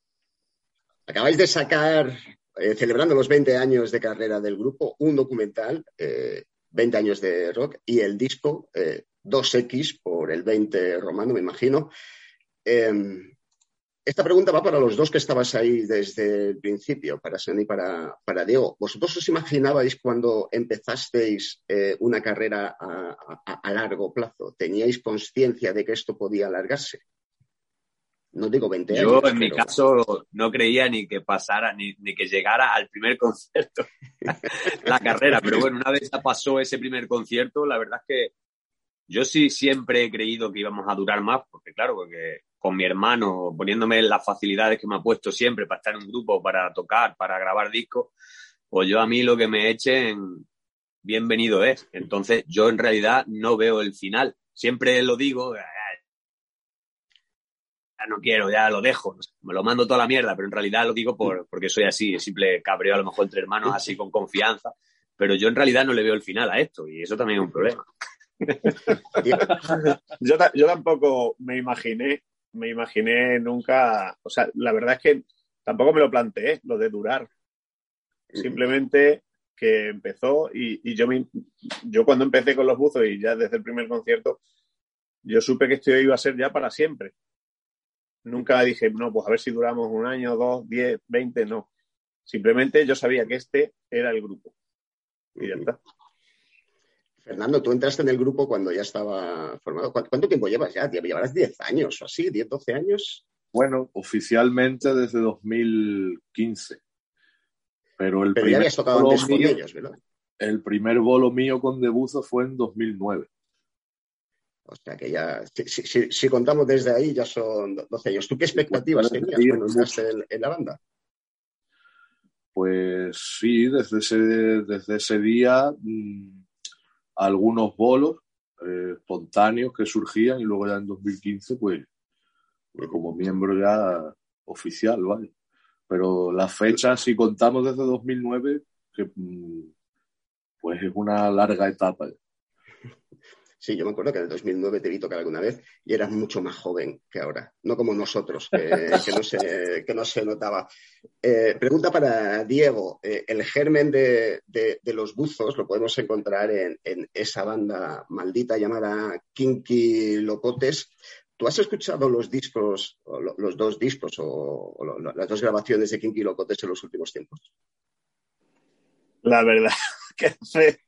Acabáis de sacar, eh, celebrando los 20 años de carrera del grupo, un documental, eh, 20 años de rock, y el disco, eh, 2X por el 20 romano, me imagino. Eh, esta pregunta va para los dos que estabas ahí desde el principio, para Sen y para, para Diego. ¿Vosotros os imaginabais cuando empezasteis eh, una carrera a, a, largo plazo? ¿Teníais conciencia de que esto podía alargarse? No digo 20 años. Yo, en pero... mi caso, no creía ni que pasara, ni, ni que llegara al primer concierto la carrera. Pero bueno, una vez ya pasó ese primer concierto, la verdad es que yo sí siempre he creído que íbamos a durar más, porque claro, porque con mi hermano, poniéndome las facilidades que me ha puesto siempre para estar en un grupo, para tocar, para grabar discos, pues yo a mí lo que me echen, bienvenido es. Entonces yo en realidad no veo el final. Siempre lo digo, no quiero, ya lo dejo, me lo mando toda la mierda, pero en realidad lo digo por, porque soy así, simple cabreo a lo mejor entre hermanos, así con confianza, pero yo en realidad no le veo el final a esto y eso también es un problema. yo, yo tampoco me imaginé, me imaginé nunca, o sea, la verdad es que tampoco me lo planteé, lo de durar. Simplemente que empezó y, y yo, me, yo cuando empecé con los buzos y ya desde el primer concierto, yo supe que esto iba a ser ya para siempre. Nunca dije, no, pues a ver si duramos un año, dos, diez, veinte, no. Simplemente yo sabía que este era el grupo. Y ya está. Fernando, tú entraste en el grupo cuando ya estaba formado. ¿Cuánto tiempo llevas ya? Llevarás 10 años o así, 10, 12 años. Bueno, oficialmente desde 2015. Pero el Pero ya habías tocado antes con mío, ellos, ¿verdad? El primer bolo mío con Debuzo fue en 2009. O sea que ya, si, si, si, contamos desde ahí, ya son 12 años. ¿Tú qué expectativas tenías cuando entraste en, en la banda? Pues sí, desde ese, desde ese día mmm, algunos bolos eh, espontáneos que surgían y luego ya en 2015 pues, pues como miembro ya oficial, ¿vale? Pero la fecha, si contamos desde 2009, que, mmm, pues es una larga etapa. Sí, yo me acuerdo que en el 2009 te vi tocar alguna vez y eras mucho más joven que ahora, no como nosotros, que, que no, se, que no se notaba. Eh, pregunta para Diego. Eh, el germen de, de- de los buzos lo podemos encontrar en, en esa banda maldita llamada Kinky Locotes. ¿Tú has escuchado los discos, los dos discos o, o las dos grabaciones de Kinky Locotes en los últimos tiempos? La verdad que hace,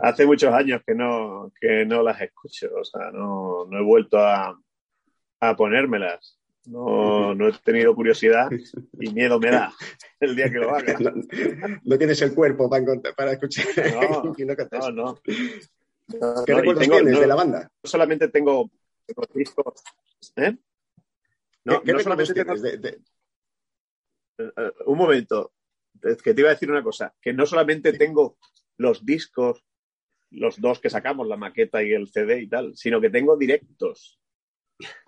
hace muchos años que no, que no las escucho, o sea, no, no he vuelto a, a ponérmelas. No, no he tenido curiosidad y miedo me da el día que lo haga. No, no tienes el cuerpo para, escuchar No, no, no. ¿Qué recuerdos tengo- tienes de la banda? No solamente tengo los discos, ¿eh? No, ¿Qué, qué solamente tengo- tienes de- de- Eh, un momento, que te iba a decir una cosa, que no solamente tengo los discos, los dos que sacamos, la maqueta y el CD y tal, sino que tengo directos.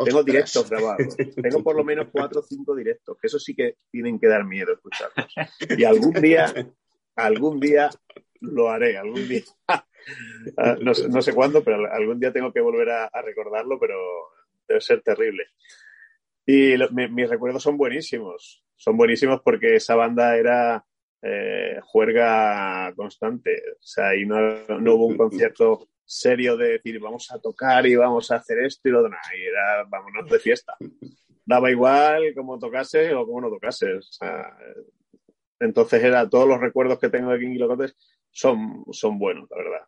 Tengo directos grabados. Tengo por lo menos cuatro o cinco directos, que eso sí que tienen que dar miedo escucharlos. Y algún día, algún día lo haré, algún día. Ah, No, sé- no sé cuándo, pero algún día tengo que volver a, a recordarlo, pero debe ser terrible. Y lo- mi- mis recuerdos son buenísimos. Son buenísimos porque esa banda era eh, juerga constante. O sea, y no, no hubo un concierto serio de decir vamos a tocar y vamos a hacer esto y lo demás. Y era vámonos de fiesta. Daba igual cómo tocase o cómo no tocase. O sea, entonces era todos los recuerdos que tengo de King Locotes son, son buenos, la verdad.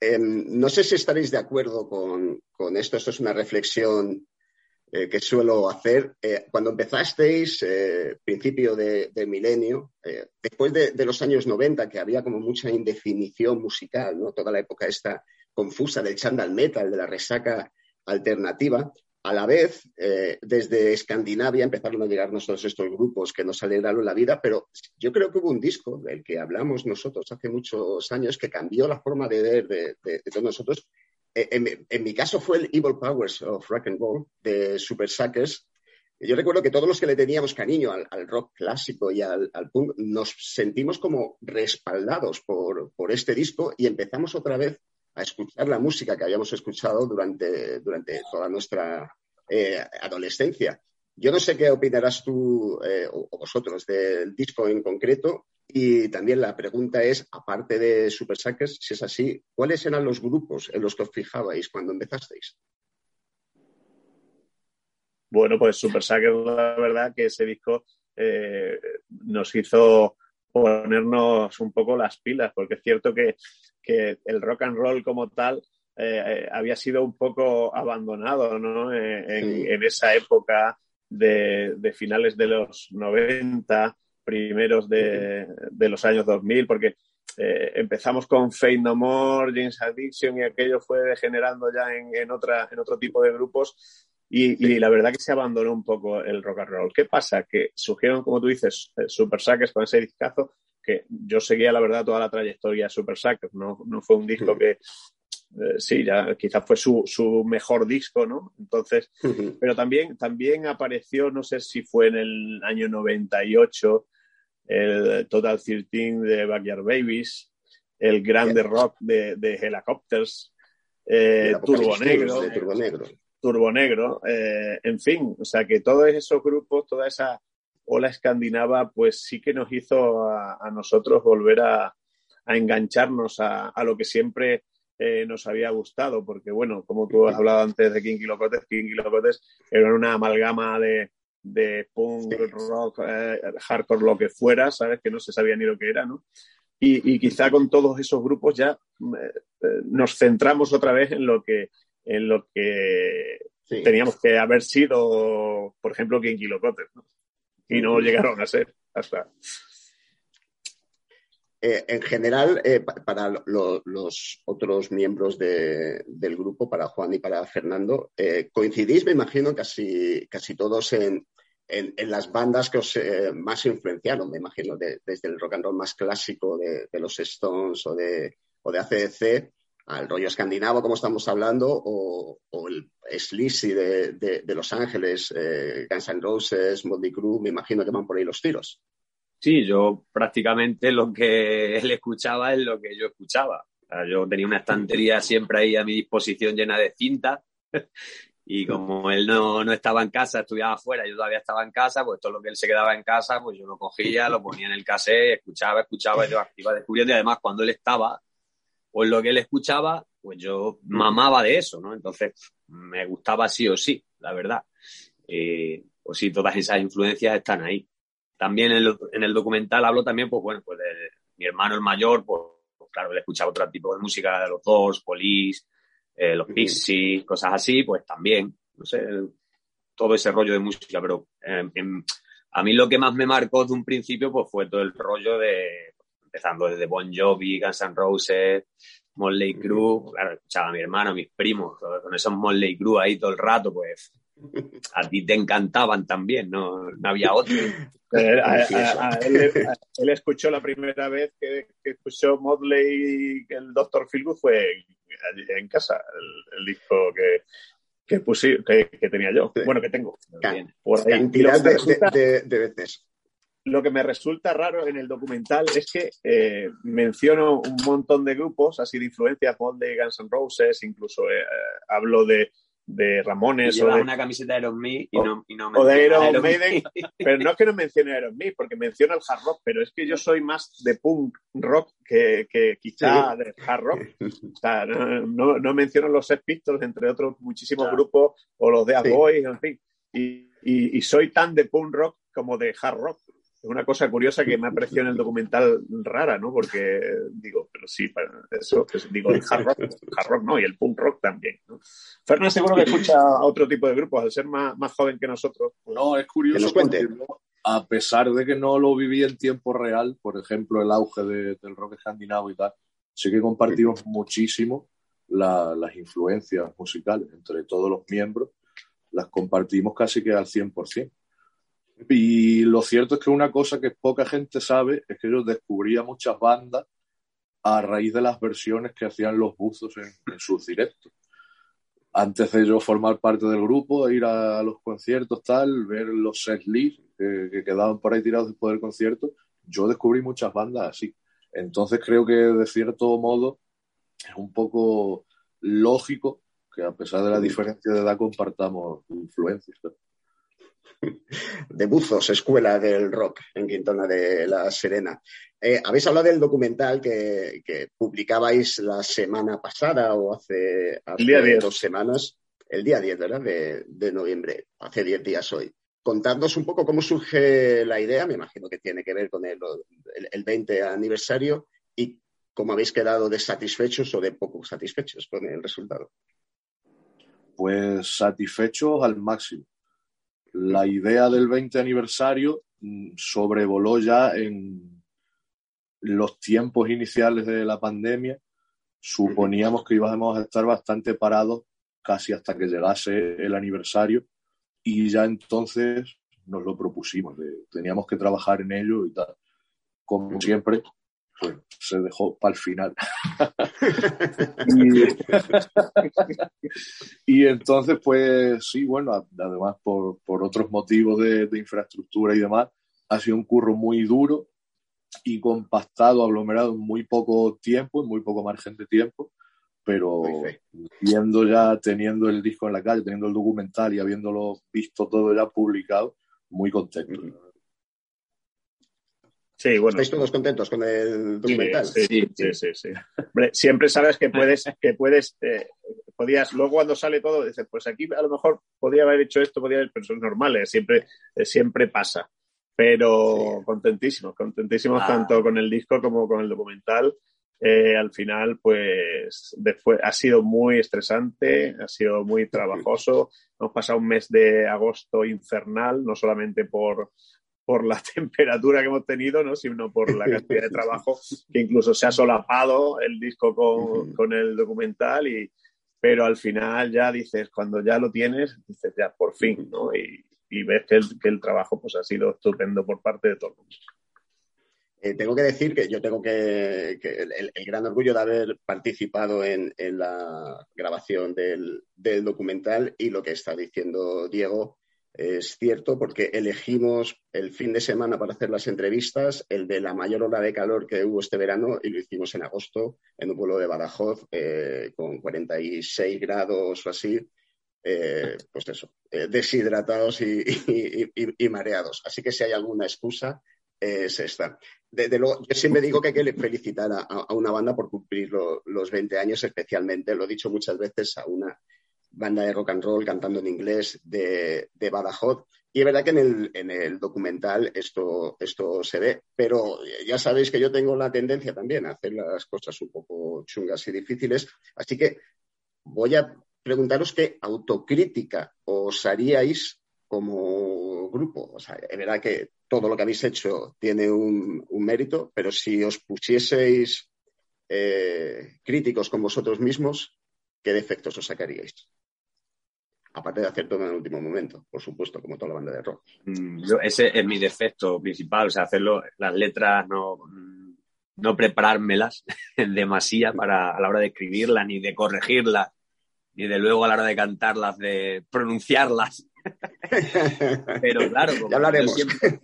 Em, no sé si estaréis de acuerdo con, con esto. Esto es una reflexión eh, que suelo hacer. Eh, cuando empezasteis, eh, principio de, de milenio, eh, después de, de los años 90, que había como mucha indefinición musical, ¿no? Toda la época esta confusa del chandal metal, de la resaca alternativa. A la vez, eh, desde Escandinavia empezaron a llegarnos todos estos grupos que nos alegraron la vida, pero yo creo que hubo un disco del que hablamos nosotros hace muchos años que cambió la forma de ver de, de- de todos nosotros. Eh, En, en mi caso fue el Evil Powers of Rock and Roll de Super Suckers. Yo recuerdo que todos los que le teníamos cariño al, al rock clásico y al, al punk nos sentimos como respaldados por, por este disco y empezamos otra vez a escuchar la música que habíamos escuchado durante, durante toda nuestra eh, adolescencia. Yo no sé qué opinarás tú eh, o, o vosotros del disco en concreto y también la pregunta es, aparte de Super Suckers, si es así, ¿cuáles eran los grupos en los que os fijabais cuando empezasteis? Bueno, pues Super Sucker, la verdad que ese disco eh, nos hizo ponernos un poco las pilas, porque es cierto que, que el rock and roll como tal eh, eh, había sido un poco abandonado ¿no? En, Sí. en esa época de, de finales de los 90, primeros de, de los años 2000, porque eh, empezamos con Fate No More, James Addiction y aquello fue degenerando ya en, en, otra, en otro tipo de grupos y, y la verdad que se abandonó un poco el rock and roll. ¿Qué pasa? Que surgieron, como tú dices, eh, Super Suckers con ese discazo que yo seguía, la verdad, toda la trayectoria de Super Suckers. No, no fue un disco que, eh, sí, ya quizás fue su, su mejor disco, ¿no? Entonces, pero también, también apareció, no sé si fue en el año 98, el Total 13 de Backyard Babies, el Grande Rock de, de Helicopters, eh, Turbo Negro. de Turbo Negro. Turbo Negro, eh, en fin, o sea que todos esos grupos, toda esa ola escandinava, pues sí que nos hizo a, a nosotros volver a, a engancharnos a, a, lo que siempre eh, nos había gustado, porque bueno, como tú has hablado antes de Kinky Locotes, Kinky Locotes eran una amalgama de, de punk, rock, eh, hardcore, lo que fuera, ¿sabes? Que no se sabía ni lo que era, ¿no? Y, y quizá con todos esos grupos ya eh, nos centramos otra vez en lo que en lo que sí. teníamos que haber sido, por ejemplo, Kinky Locotes, ¿no? Y no llegaron a ser hasta. Eh, en general, eh, para lo, los otros miembros de, del grupo, para Juan y para Fernando, eh, coincidís, me imagino, casi, casi todos en, en, en las bandas que os eh, más influenciaron, me imagino, de, desde el rock and roll más clásico de, de los Stones o de, o de ACDC al rollo escandinavo, como estamos hablando, o, o el Sleazy de, de, Los Ángeles, eh, Guns N' Roses, Motley Crue, me imagino que van por ahí los tiros. Sí, yo prácticamente lo que él escuchaba es lo que yo escuchaba. O sea, yo tenía una estantería siempre ahí a mi disposición llena de cinta y como él no, no estaba en casa, estudiaba afuera, yo todavía estaba en casa, pues todo lo que él se quedaba en casa, pues yo lo cogía, lo ponía en el cassette, escuchaba, escuchaba, y yo iba descubriendo y además cuando él estaba, pues lo que él escuchaba, pues yo mamaba de eso, ¿no? Entonces me gustaba sí o sí, la verdad. Eh, pues sí, todas esas influencias están ahí. También en el, en el documental hablo también, pues bueno, pues de mi hermano el mayor, pues, claro, él escuchaba otro tipo de música, de los Doors, Police, eh, los Pixies, cosas así, pues también, no sé, todo ese rollo de música, pero eh, en- a mí lo que más me marcó de un principio, pues fue todo el rollo de, empezando desde Bon Jovi, Guns N' Roses, Motley Crue, claro, escuchaba a mi hermano, a mis primos, con esos Motley Crue ahí todo el rato, pues a ti te encantaban también, no, no había otro. Eh, a- a- a él, a- él escuchó la primera vez que, que escuchó Modley, el Dr. Philgood, fue allí en casa, el, el disco que, que, pusi- que, que tenía yo. Bueno, que tengo. Por ahí. Cantidad de, resulta- de- de- de veces. lo que me resulta raro en el documental es que eh, menciono un montón de grupos, así de influencias, Motley, Guns N' Roses, incluso eh, hablo de, de Ramones o de, una camiseta de Aerosmith y no, y no o de Iron Aerosmith. Maiden, pero no es que no mencione Aerosmith, porque menciona el hard rock, pero es que yo soy más de punk rock que, que quizá Sí. de hard rock. O sea, no, no, no menciono los Sex Pistols, entre otros muchísimos Claro. grupos, o los de Sí. Boys, en fin. Y, y- y soy tan de punk rock como de hard rock. Es una cosa curiosa que me ha parecido en el documental rara, ¿no? Porque digo, pero sí, para eso, pues digo, el hard rock, hard rock no, y el punk rock también, ¿no? Fernan seguro que escucha a otro tipo de grupos, al ser más, más joven que nosotros. pues, No, es curioso porque a pesar de que no lo viví en tiempo real, por ejemplo, el auge de- del rock escandinavo y tal, sí que compartimos muchísimo la- las influencias musicales entre todos los miembros, las compartimos casi que al 100%. Y lo cierto es que una cosa que poca gente sabe es que yo descubría muchas bandas a raíz de las versiones que hacían los buzos en, en sus directos antes de yo formar parte del grupo, ir a los conciertos, tal, ver los set list que, que quedaban por ahí tirados después del concierto, yo descubrí muchas bandas así. Entonces creo que de cierto modo es un poco lógico que a pesar de la diferencia de edad compartamos influencias. ¿no? De Buzos, Escuela del Rock, en Quintona de la Serena. Eh, Habéis hablado del documental que, que publicabais la semana pasada o hace, hace día 10. dos semanas, el día 10, ¿verdad? De, de noviembre, hace 10 días hoy. Contadnos un poco cómo surge la idea, me imagino que tiene que ver con el, el, el 20 aniversario y cómo habéis quedado de satisfechos o de poco satisfechos con el resultado. Pues satisfechos al máximo. La idea del 20 aniversario mm, sobrevoló ya en los tiempos iniciales de la pandemia. Suponíamos que íbamos a estar bastante parados casi hasta que llegase el aniversario y ya entonces nos lo propusimos. de- teníamos que trabajar en ello y tal. Como siempre, pues, se dejó para el final. y, y entonces, pues sí, bueno, además por, por otros motivos de, de infraestructura y demás, ha sido un curro muy duro y compactado, aglomerado en muy poco tiempo, en muy poco margen de tiempo, pero viendo ya, teniendo el disco en la calle, teniendo el documental y habiéndolo visto todo ya publicado, muy contento. Sí, bueno. ¿Estáis todos contentos con el documental? Sí, sí, sí, sí, sí. Hombre, siempre sabes que puedes, que puedes, eh, podías, luego cuando sale todo, dices, pues aquí a lo mejor podía haber hecho esto, podía haber, pero son normales, siempre, eh, siempre pasa. Pero contentísimos, contentísimos Ah. tanto con el disco como con el documental. Eh, al final, pues, después, ha sido muy estresante, ha sido muy trabajoso. Hemos pasado un mes de agosto infernal, no solamente por, por la temperatura que hemos tenido, ¿no? sino por la cantidad de trabajo que incluso se ha solapado el disco con, con el documental y pero al final ya dices, cuando ya lo tienes, dices ya por fin, ¿no? Y, y ves que el, que el trabajo pues ha sido estupendo por parte de todo el mundo. Eh, tengo que decir que yo tengo que, que el, el gran orgullo de haber participado en, en la grabación del, del documental y lo que está diciendo Diego Es cierto porque elegimos el fin de semana para hacer las entrevistas, el de la mayor ola de calor que hubo este verano, y lo hicimos en agosto en un pueblo de Badajoz eh, con 46 grados o así. eh, pues eso, eh, deshidratados y, mareados. Así que si hay alguna excusa, es esta. Desde luego, yo siempre digo que hay que felicitar a, una banda por cumplir lo- los 20 años, especialmente, lo he dicho muchas veces, a una banda de rock and roll cantando en inglés de, Badajoz. Y es verdad que en el, en el documental esto, esto se ve, pero ya sabéis que yo tengo la tendencia también a hacer las cosas un poco chungas y difíciles, así que voy a preguntaros qué autocrítica os haríais como grupo. O sea, es verdad que todo lo que habéis hecho tiene un, un mérito, pero si os pusieseis eh, críticos con vosotros mismos, ¿qué defectos os sacaríais? Aparte de hacer todo en el último momento, por supuesto, como toda la banda de rock. Mm, yo- ese es mi defecto principal, o sea, hacerlo, las letras no, mm, no preparármelas demasía para a la hora de escribirlas, ni de corregirlas, ni de luego a la hora de cantarlas, de pronunciarlas. Pero claro, como Ya hablaremos. siempre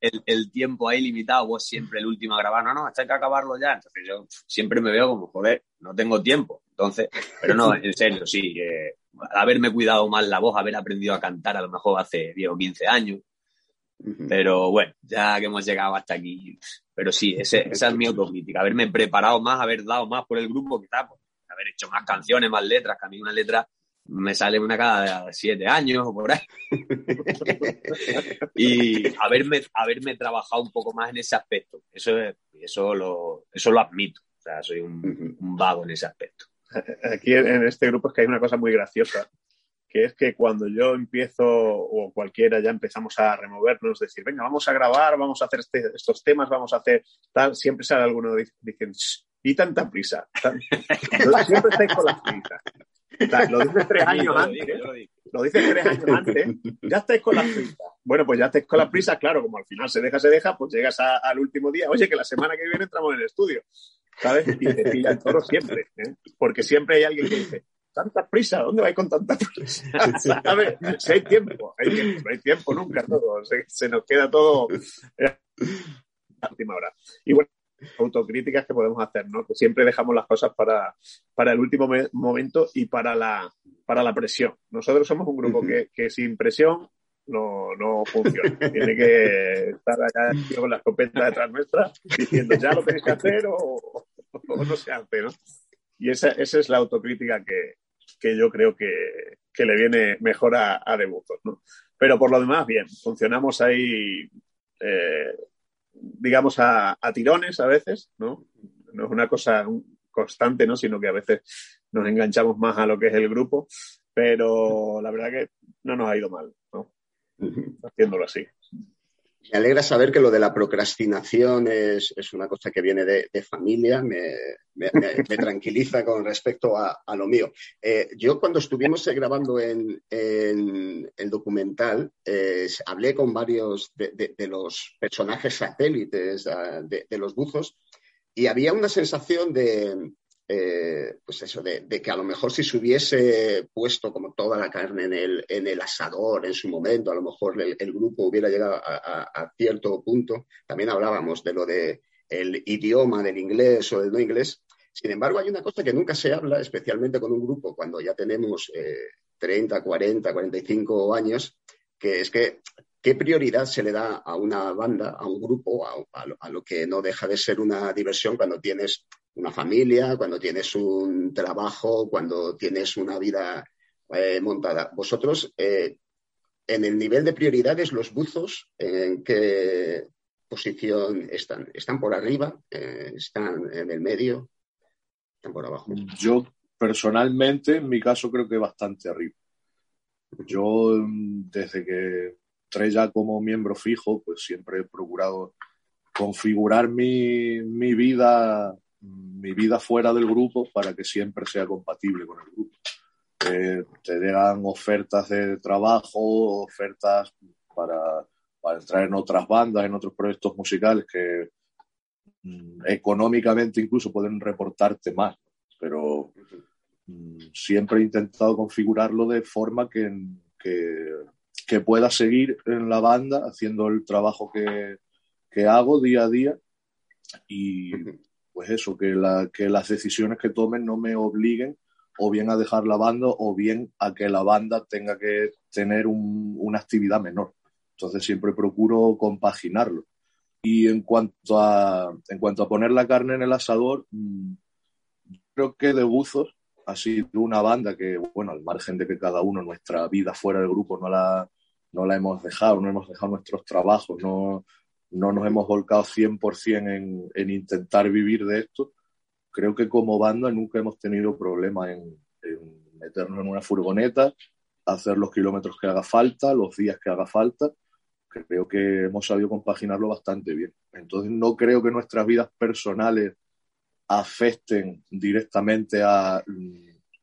el, el tiempo ahí limitado, vos siempre el último a grabar, no, no, hasta hay que acabarlo ya. Entonces yo siempre me veo como, joder, no tengo tiempo. Entonces, pero no, en serio, sí, eh, haberme cuidado más la voz, haber aprendido a cantar a lo mejor hace 10 o 15 años. Pero bueno, ya que hemos llegado hasta aquí, pero sí, ese- esa es mi autocrítica, haberme preparado más, haber dado más por el grupo, quizás, pues, haber hecho más canciones, más letras, que a mí una letra me sale una cada siete años o por ahí. y haberme, haberme trabajado un poco más en ese aspecto. Eso, es- eso, lo, eso lo admito. O sea, soy un, un vago en ese aspecto. Aquí en, este grupo es que hay una cosa muy graciosa, que es que cuando yo empiezo, o cualquiera ya empezamos a removernos, decir, venga, vamos a grabar, vamos a hacer este- estos temas, vamos a hacer tal, siempre sale alguno dic- diciendo, "Shh, y tanta prisa. Tan- siempre estáis con las prisas. Sea, lo dices tres años lo antes, digo, yo lo digo. lo dices tres años antes, ya estáis con las prisas. Bueno, pues ya estáis con las prisas, claro, como al final se deja, se deja, pues llegas a- al último día, oye, que la semana que viene entramos en el estudio, ¿sabes? Y te pilla el toro siempre, ¿eh? porque siempre hay alguien que dice, tanta prisa, ¿dónde vais con tanta prisa? ¿Sabes? Si hay tiempo, hay tiempo, no hay tiempo nunca, todo, se, se nos queda todo a última hora. Y bueno, autocríticas que podemos hacer, ¿no? Que siempre dejamos las cosas para, para el último me- momento y para la, para la presión. Nosotros somos un grupo que, que sin presión no, no funciona. Tiene que estar tío con la escopeta detrás nuestra diciendo ya lo tenéis que hacer o, no se hace, ¿no? Y esa, esa es la autocrítica que, que yo creo que, que le viene mejor a, a Debujos, ¿no? Pero por lo demás, bien, funcionamos ahí, eh, digamos, a, a tirones a veces, ¿no? No es una cosa constante, ¿no? Sino que a veces nos enganchamos más a lo que es el grupo, pero la verdad que no nos ha ido mal. Haciéndolo así. Me alegra saber que lo de la procrastinación es, es una cosa que viene de, de familia, me, me- me- me tranquiliza con respecto a, a lo mío. Eh, yo cuando estuvimos eh, grabando en, en el documental, eh, hablé con varios de, de- de los personajes satélites ah, de, de los buzos y había una sensación de, eh, pues eso, de, que a lo mejor si se hubiese puesto como toda la carne en el, en el asador en su momento, a lo mejor el, grupo hubiera llegado a, cierto punto. También hablábamos de lo de idioma del inglés o del no inglés. Sin embargo, hay una cosa que nunca se habla, especialmente con un grupo cuando ya tenemos eh, 30, 40, 45 años, que es que qué prioridad se le da a una banda, a un grupo, a lo que no deja de ser una diversión cuando tienes una familia, cuando tienes un trabajo, cuando tienes una vida eh, montada. Vosotros, eh, en el nivel de prioridades, los buzos, ¿en qué posición están? ¿Están por arriba? Eh, ¿Están en el medio? ¿Están por abajo? Yo personalmente, en mi caso, creo que bastante arriba. Yo, mm, desde que entré ya como miembro fijo, pues siempre he procurado configurar mi, mi vida, mi vida fuera del grupo para que siempre sea compatible con el grupo. Eh, te llegan ofertas de trabajo, ofertas para, para entrar en otras bandas, en otros proyectos musicales que mm, económicamente incluso pueden reportarte más, pero mm, siempre he intentado configurarlo de forma que, que que pueda seguir en la banda haciendo el trabajo que, que hago día a día y pues eso, que, la, que las decisiones que tomen no me obliguen o bien a dejar la banda o bien a que la banda tenga que tener un- una actividad menor. Entonces siempre procuro compaginarlo. Y en cuanto a, en cuanto a poner la carne en el asador, mm, creo que de buzos ha sido una banda que, bueno, al margen de que cada uno nuestra vida fuera del grupo no la, no la hemos dejado, no hemos dejado nuestros trabajos, no, no nos hemos volcado 100% en, en intentar vivir de esto, creo que como banda nunca hemos tenido problema en, en meternos en una furgoneta, hacer los kilómetros que haga falta, los días que haga falta. Creo que hemos sabido compaginarlo bastante bien. Entonces no creo que nuestras vidas personales afecten directamente a,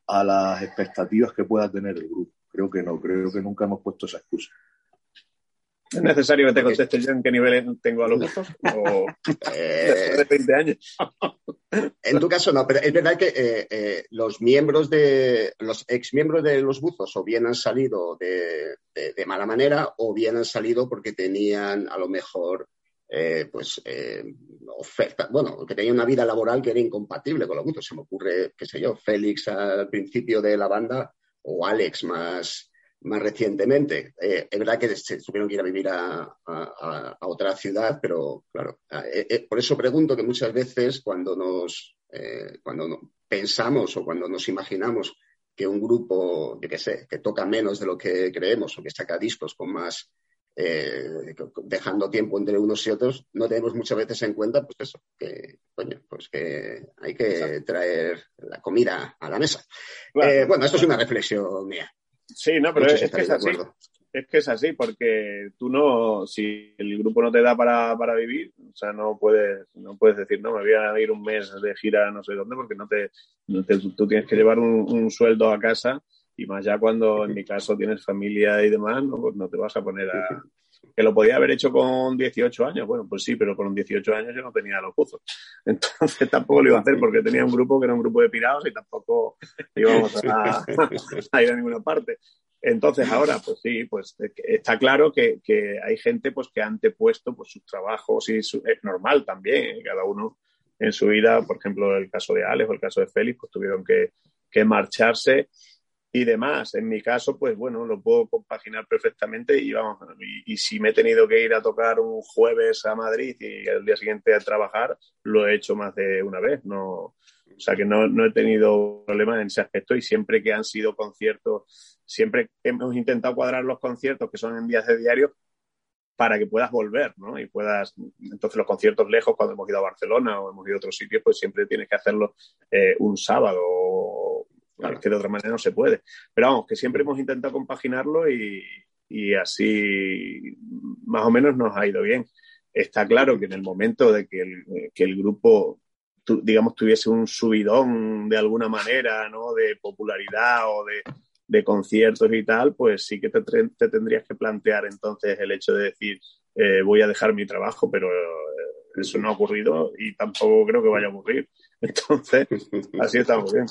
a las expectativas que pueda tener el grupo. Creo que no, creo que nunca hemos puesto esa excusa. ¿Es necesario que te conteste yo en qué nivel tengo a los gustos? ¿O después de 20 años? En tu caso no, pero es verdad que eh, eh, los miembros de los exmiembros de los buzos o bien han salido de, de- de mala manera o bien han salido porque tenían a lo mejor eh, pues eh, oferta, bueno, que tenían una vida laboral que era incompatible con los buzos. Se me ocurre, qué sé yo, Félix al principio de la banda o Alex más, más recientemente. Eh, es verdad que se tuvieron que ir a vivir a, a- a- a otra ciudad, pero claro, eh, eh, por eso pregunto que muchas veces cuando nos cuando no- pensamos o cuando nos imaginamos que un grupo, yo qué sé, que toca menos de lo que creemos o que saca discos con más dejando tiempo entre unos y otros, no tenemos muchas veces en cuenta, pues eso, que, coño, pues que hay que traer la comida a la mesa. Bueno, esto es una reflexión mía. Sí, no, pero Muchos es, que es así. Es que es así, porque tú no, si el grupo no te da para, para vivir, o sea, no puedes, no puedes decir, no, me voy a ir un mes de gira no sé dónde, porque no te, no te- tú tienes que llevar un, un sueldo a casa y más ya cuando en mi caso tienes familia y demás, no, pues no te vas a poner a... Que lo podía haber hecho con 18 años, bueno, pues sí, pero con 18 años yo no tenía los pozos. Entonces tampoco lo iba a hacer porque tenía un grupo que era un grupo de pirados y tampoco íbamos a, a ir a ninguna parte. Entonces ahora, pues sí, pues eh, está claro que, que hay gente pues que ha antepuesto pues, sus trabajos y su- es normal también, ¿eh? cada uno en su vida, por ejemplo, el caso de Alex o el caso de Félix, pues tuvieron que, que marcharse y demás. En mi caso, pues bueno, lo puedo compaginar perfectamente y vamos, y, si me he tenido que ir a tocar un jueves a Madrid y al día siguiente a trabajar, lo he hecho más de una vez, no, o sea que no, no he tenido problemas en ese aspecto y siempre que han sido conciertos, siempre hemos intentado cuadrar los conciertos que son en días de diario para que puedas volver, ¿no? Y puedas, entonces los conciertos lejos, cuando hemos ido a Barcelona o hemos ido a otros sitios, pues siempre tienes que hacerlo eh, un sábado es que de otra manera no se puede. Pero vamos, que siempre hemos intentado compaginarlo y, y así más o menos nos ha ido bien. Está claro que en el momento de que el, que el grupo, digamos, tuviese un subidón de alguna manera, ¿no? De popularidad o de, de conciertos y tal, pues sí que te, te tendrías que plantear entonces el hecho de decir, eh, voy a dejar mi trabajo, pero eh, eso no ha ocurrido y tampoco creo que vaya a ocurrir. Entonces, así estamos bien.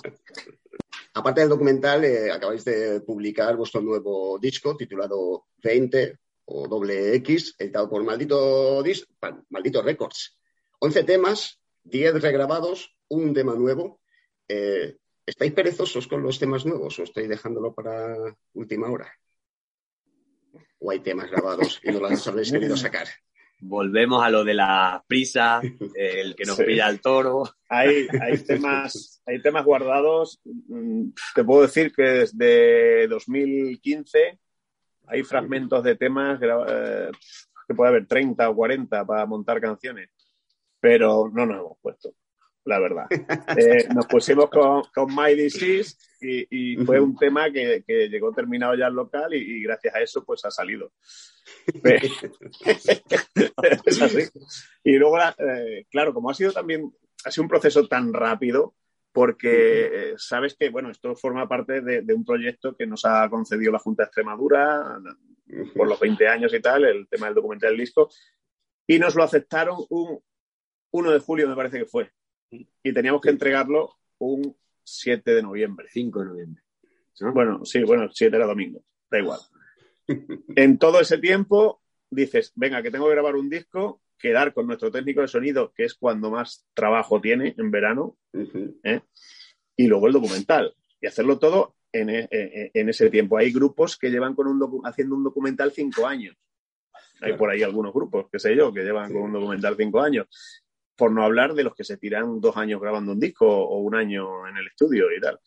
Aparte del documental, eh, acabáis de publicar vuestro nuevo disco titulado 20 o doble X, editado por Maldito, Dis- Maldito Records. 11 temas, 10 regrabados, un tema nuevo. Eh, ¿Estáis perezosos con los temas nuevos o estáis dejándolo para última hora? ¿O hay temas grabados y no los habéis querido sacar? Volvemos a lo de la prisa, el que nos Sí. pilla el toro. Hay, hay temas, hay temas guardados. mm, Te puedo decir que desde 2015 hay fragmentos de temas eh, que puede haber 30 o 40 para montar canciones, pero no nos hemos puesto, la verdad. Eh, nos pusimos con, con My Disease y, y fue un tema que, que llegó terminado ya el local y, y gracias a eso pues ha salido. Es así. Y luego, eh, claro, como ha sido también, ha sido un proceso tan rápido, porque eh, sabes que, bueno, esto forma parte de, de un proyecto que nos ha concedido la Junta de Extremadura por los 20 años y tal, el tema del documental del disco, y nos lo aceptaron un 1 de julio, me parece que fue, y teníamos que entregarlo un 7 de noviembre. 5 de noviembre. Bueno, sí, bueno, 7 era domingo, da igual. En todo ese tiempo dices, venga, que tengo que grabar un disco, quedar con nuestro técnico de sonido, que es cuando más trabajo tiene en verano, ¿eh? y luego el documental. Y hacerlo todo en, e- en- en ese tiempo. Hay grupos que llevan con un docu- haciendo un documental cinco años. Hay por ahí algunos grupos, qué sé yo, que llevan con un documental cinco años. Por no hablar de los que se tiran dos años grabando un disco o un año en el estudio y tal.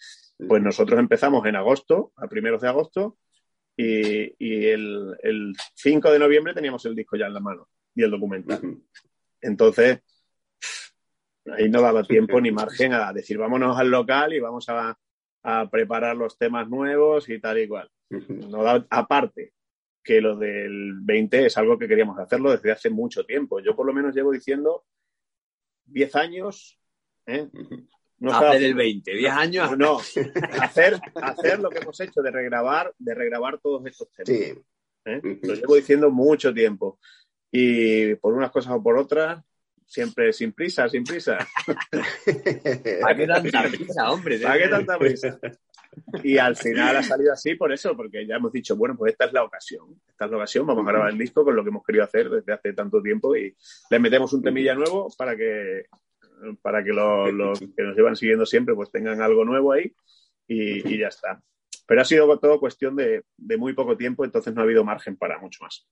Pues nosotros empezamos en agosto, a primeros de agosto, y, y el, el 5 de noviembre teníamos el disco ya en la mano y el documental. Entonces, ahí no daba tiempo ni margen a decir vámonos al local y vamos a, a preparar los temas nuevos y tal y cual. No da- aparte que lo del 20 es algo que queríamos hacerlo desde hace mucho tiempo. Yo por lo menos llevo diciendo 10 años. ¿eh? No Hacer estaba- el 20, 10 años. No, hacer, hacer lo que hemos hecho de regrabar, de regrabar todos estos temas. ¿eh? Lo llevo diciendo mucho tiempo. Y por unas cosas o por otras, siempre sin prisa, sin prisa. ¿Para qué tanta prisa, hombre? ¿Para qué tanta prisa? Y al final ha salido así por eso, porque ya hemos dicho, bueno, pues esta es la ocasión. Esta es la ocasión, vamos a grabar el disco con lo que hemos querido hacer desde hace tanto tiempo y le metemos un temilla nuevo para que para que los, los que nos llevan siguiendo siempre pues tengan algo nuevo ahí y, y ya está. Pero ha sido todo cuestión de, de muy poco tiempo, entonces no ha habido margen para mucho más.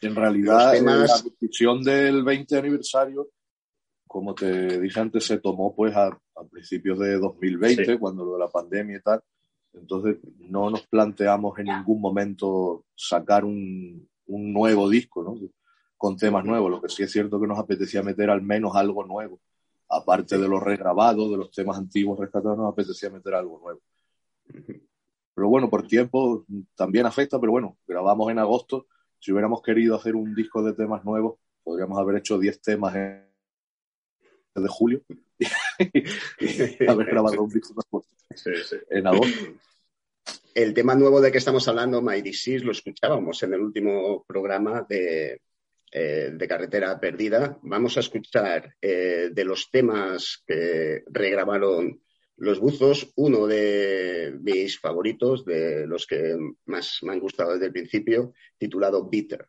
En realidad, temas- la decisión del 20 aniversario, como te dije antes, se tomó pues a, a principios de 2020, Sí. cuando lo de la pandemia y tal. Entonces, no nos planteamos en ningún momento sacar un, un nuevo disco, ¿no? Con temas nuevos. Lo que sí es cierto que nos apetecía meter al menos algo nuevo. Aparte de los regrabados, de los temas antiguos rescatados, nos apetecía meter algo nuevo. Pero bueno, por tiempo también afecta, pero bueno, grabamos en agosto. Si hubiéramos querido hacer un disco de temas nuevos, podríamos haber hecho 10 temas en de julio y haber grabado un disco nuevo en agosto. El tema nuevo de que estamos hablando, My Disease, lo escuchábamos en el último programa de, eh, de Carretera Perdida. Vamos a escuchar eh, de los temas que regrabaron los buzos, uno de mis favoritos, de los que más me han gustado desde el principio, titulado Bitter.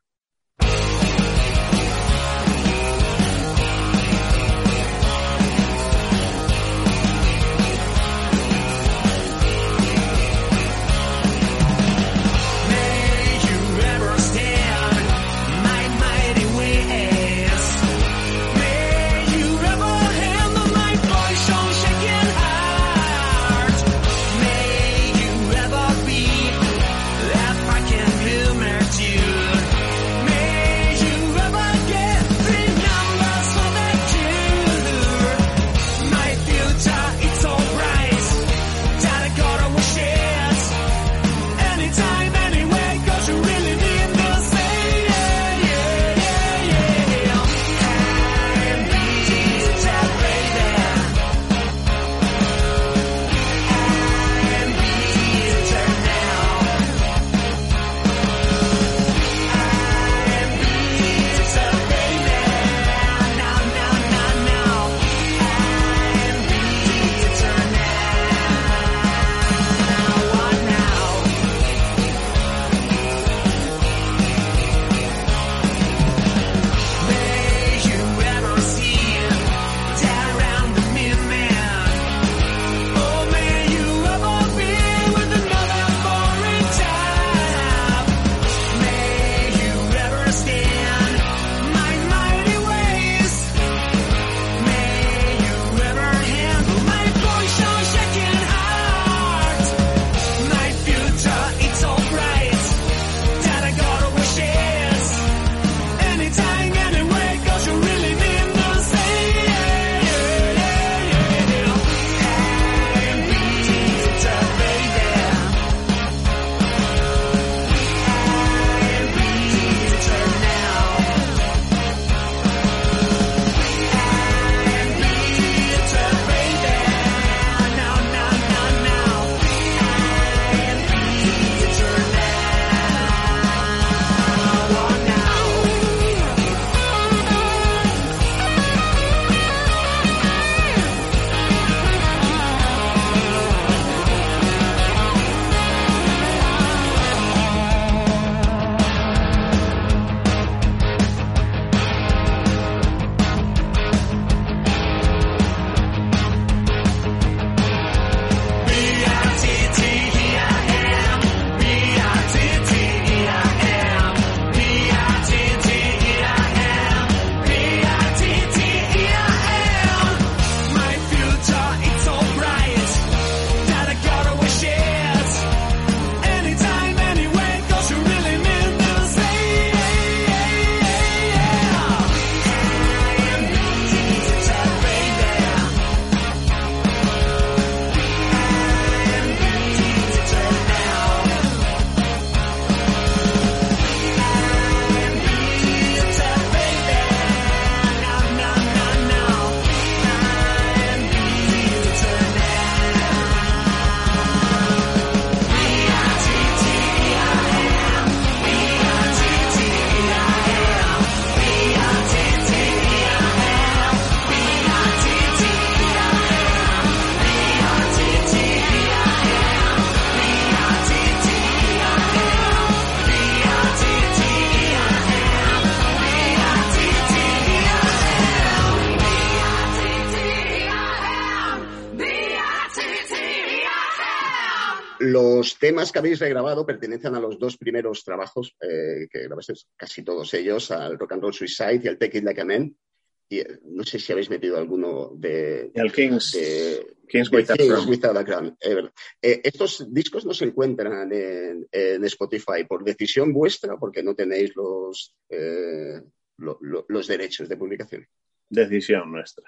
Temas que habéis regrabado pertenecen a los dos primeros trabajos eh, que grabasteis, casi todos ellos, al Rock and Roll Suicide y al Take It Like a Man. Y eh, no sé si habéis metido alguno de... Y al Kings, de- Kings de Without Kings Crown. Without a Crown. Eh, estos discos no se encuentran en, en Spotify por decisión vuestra, porque no tenéis los, eh, lo- lo- los derechos de publicación. Decisión nuestra.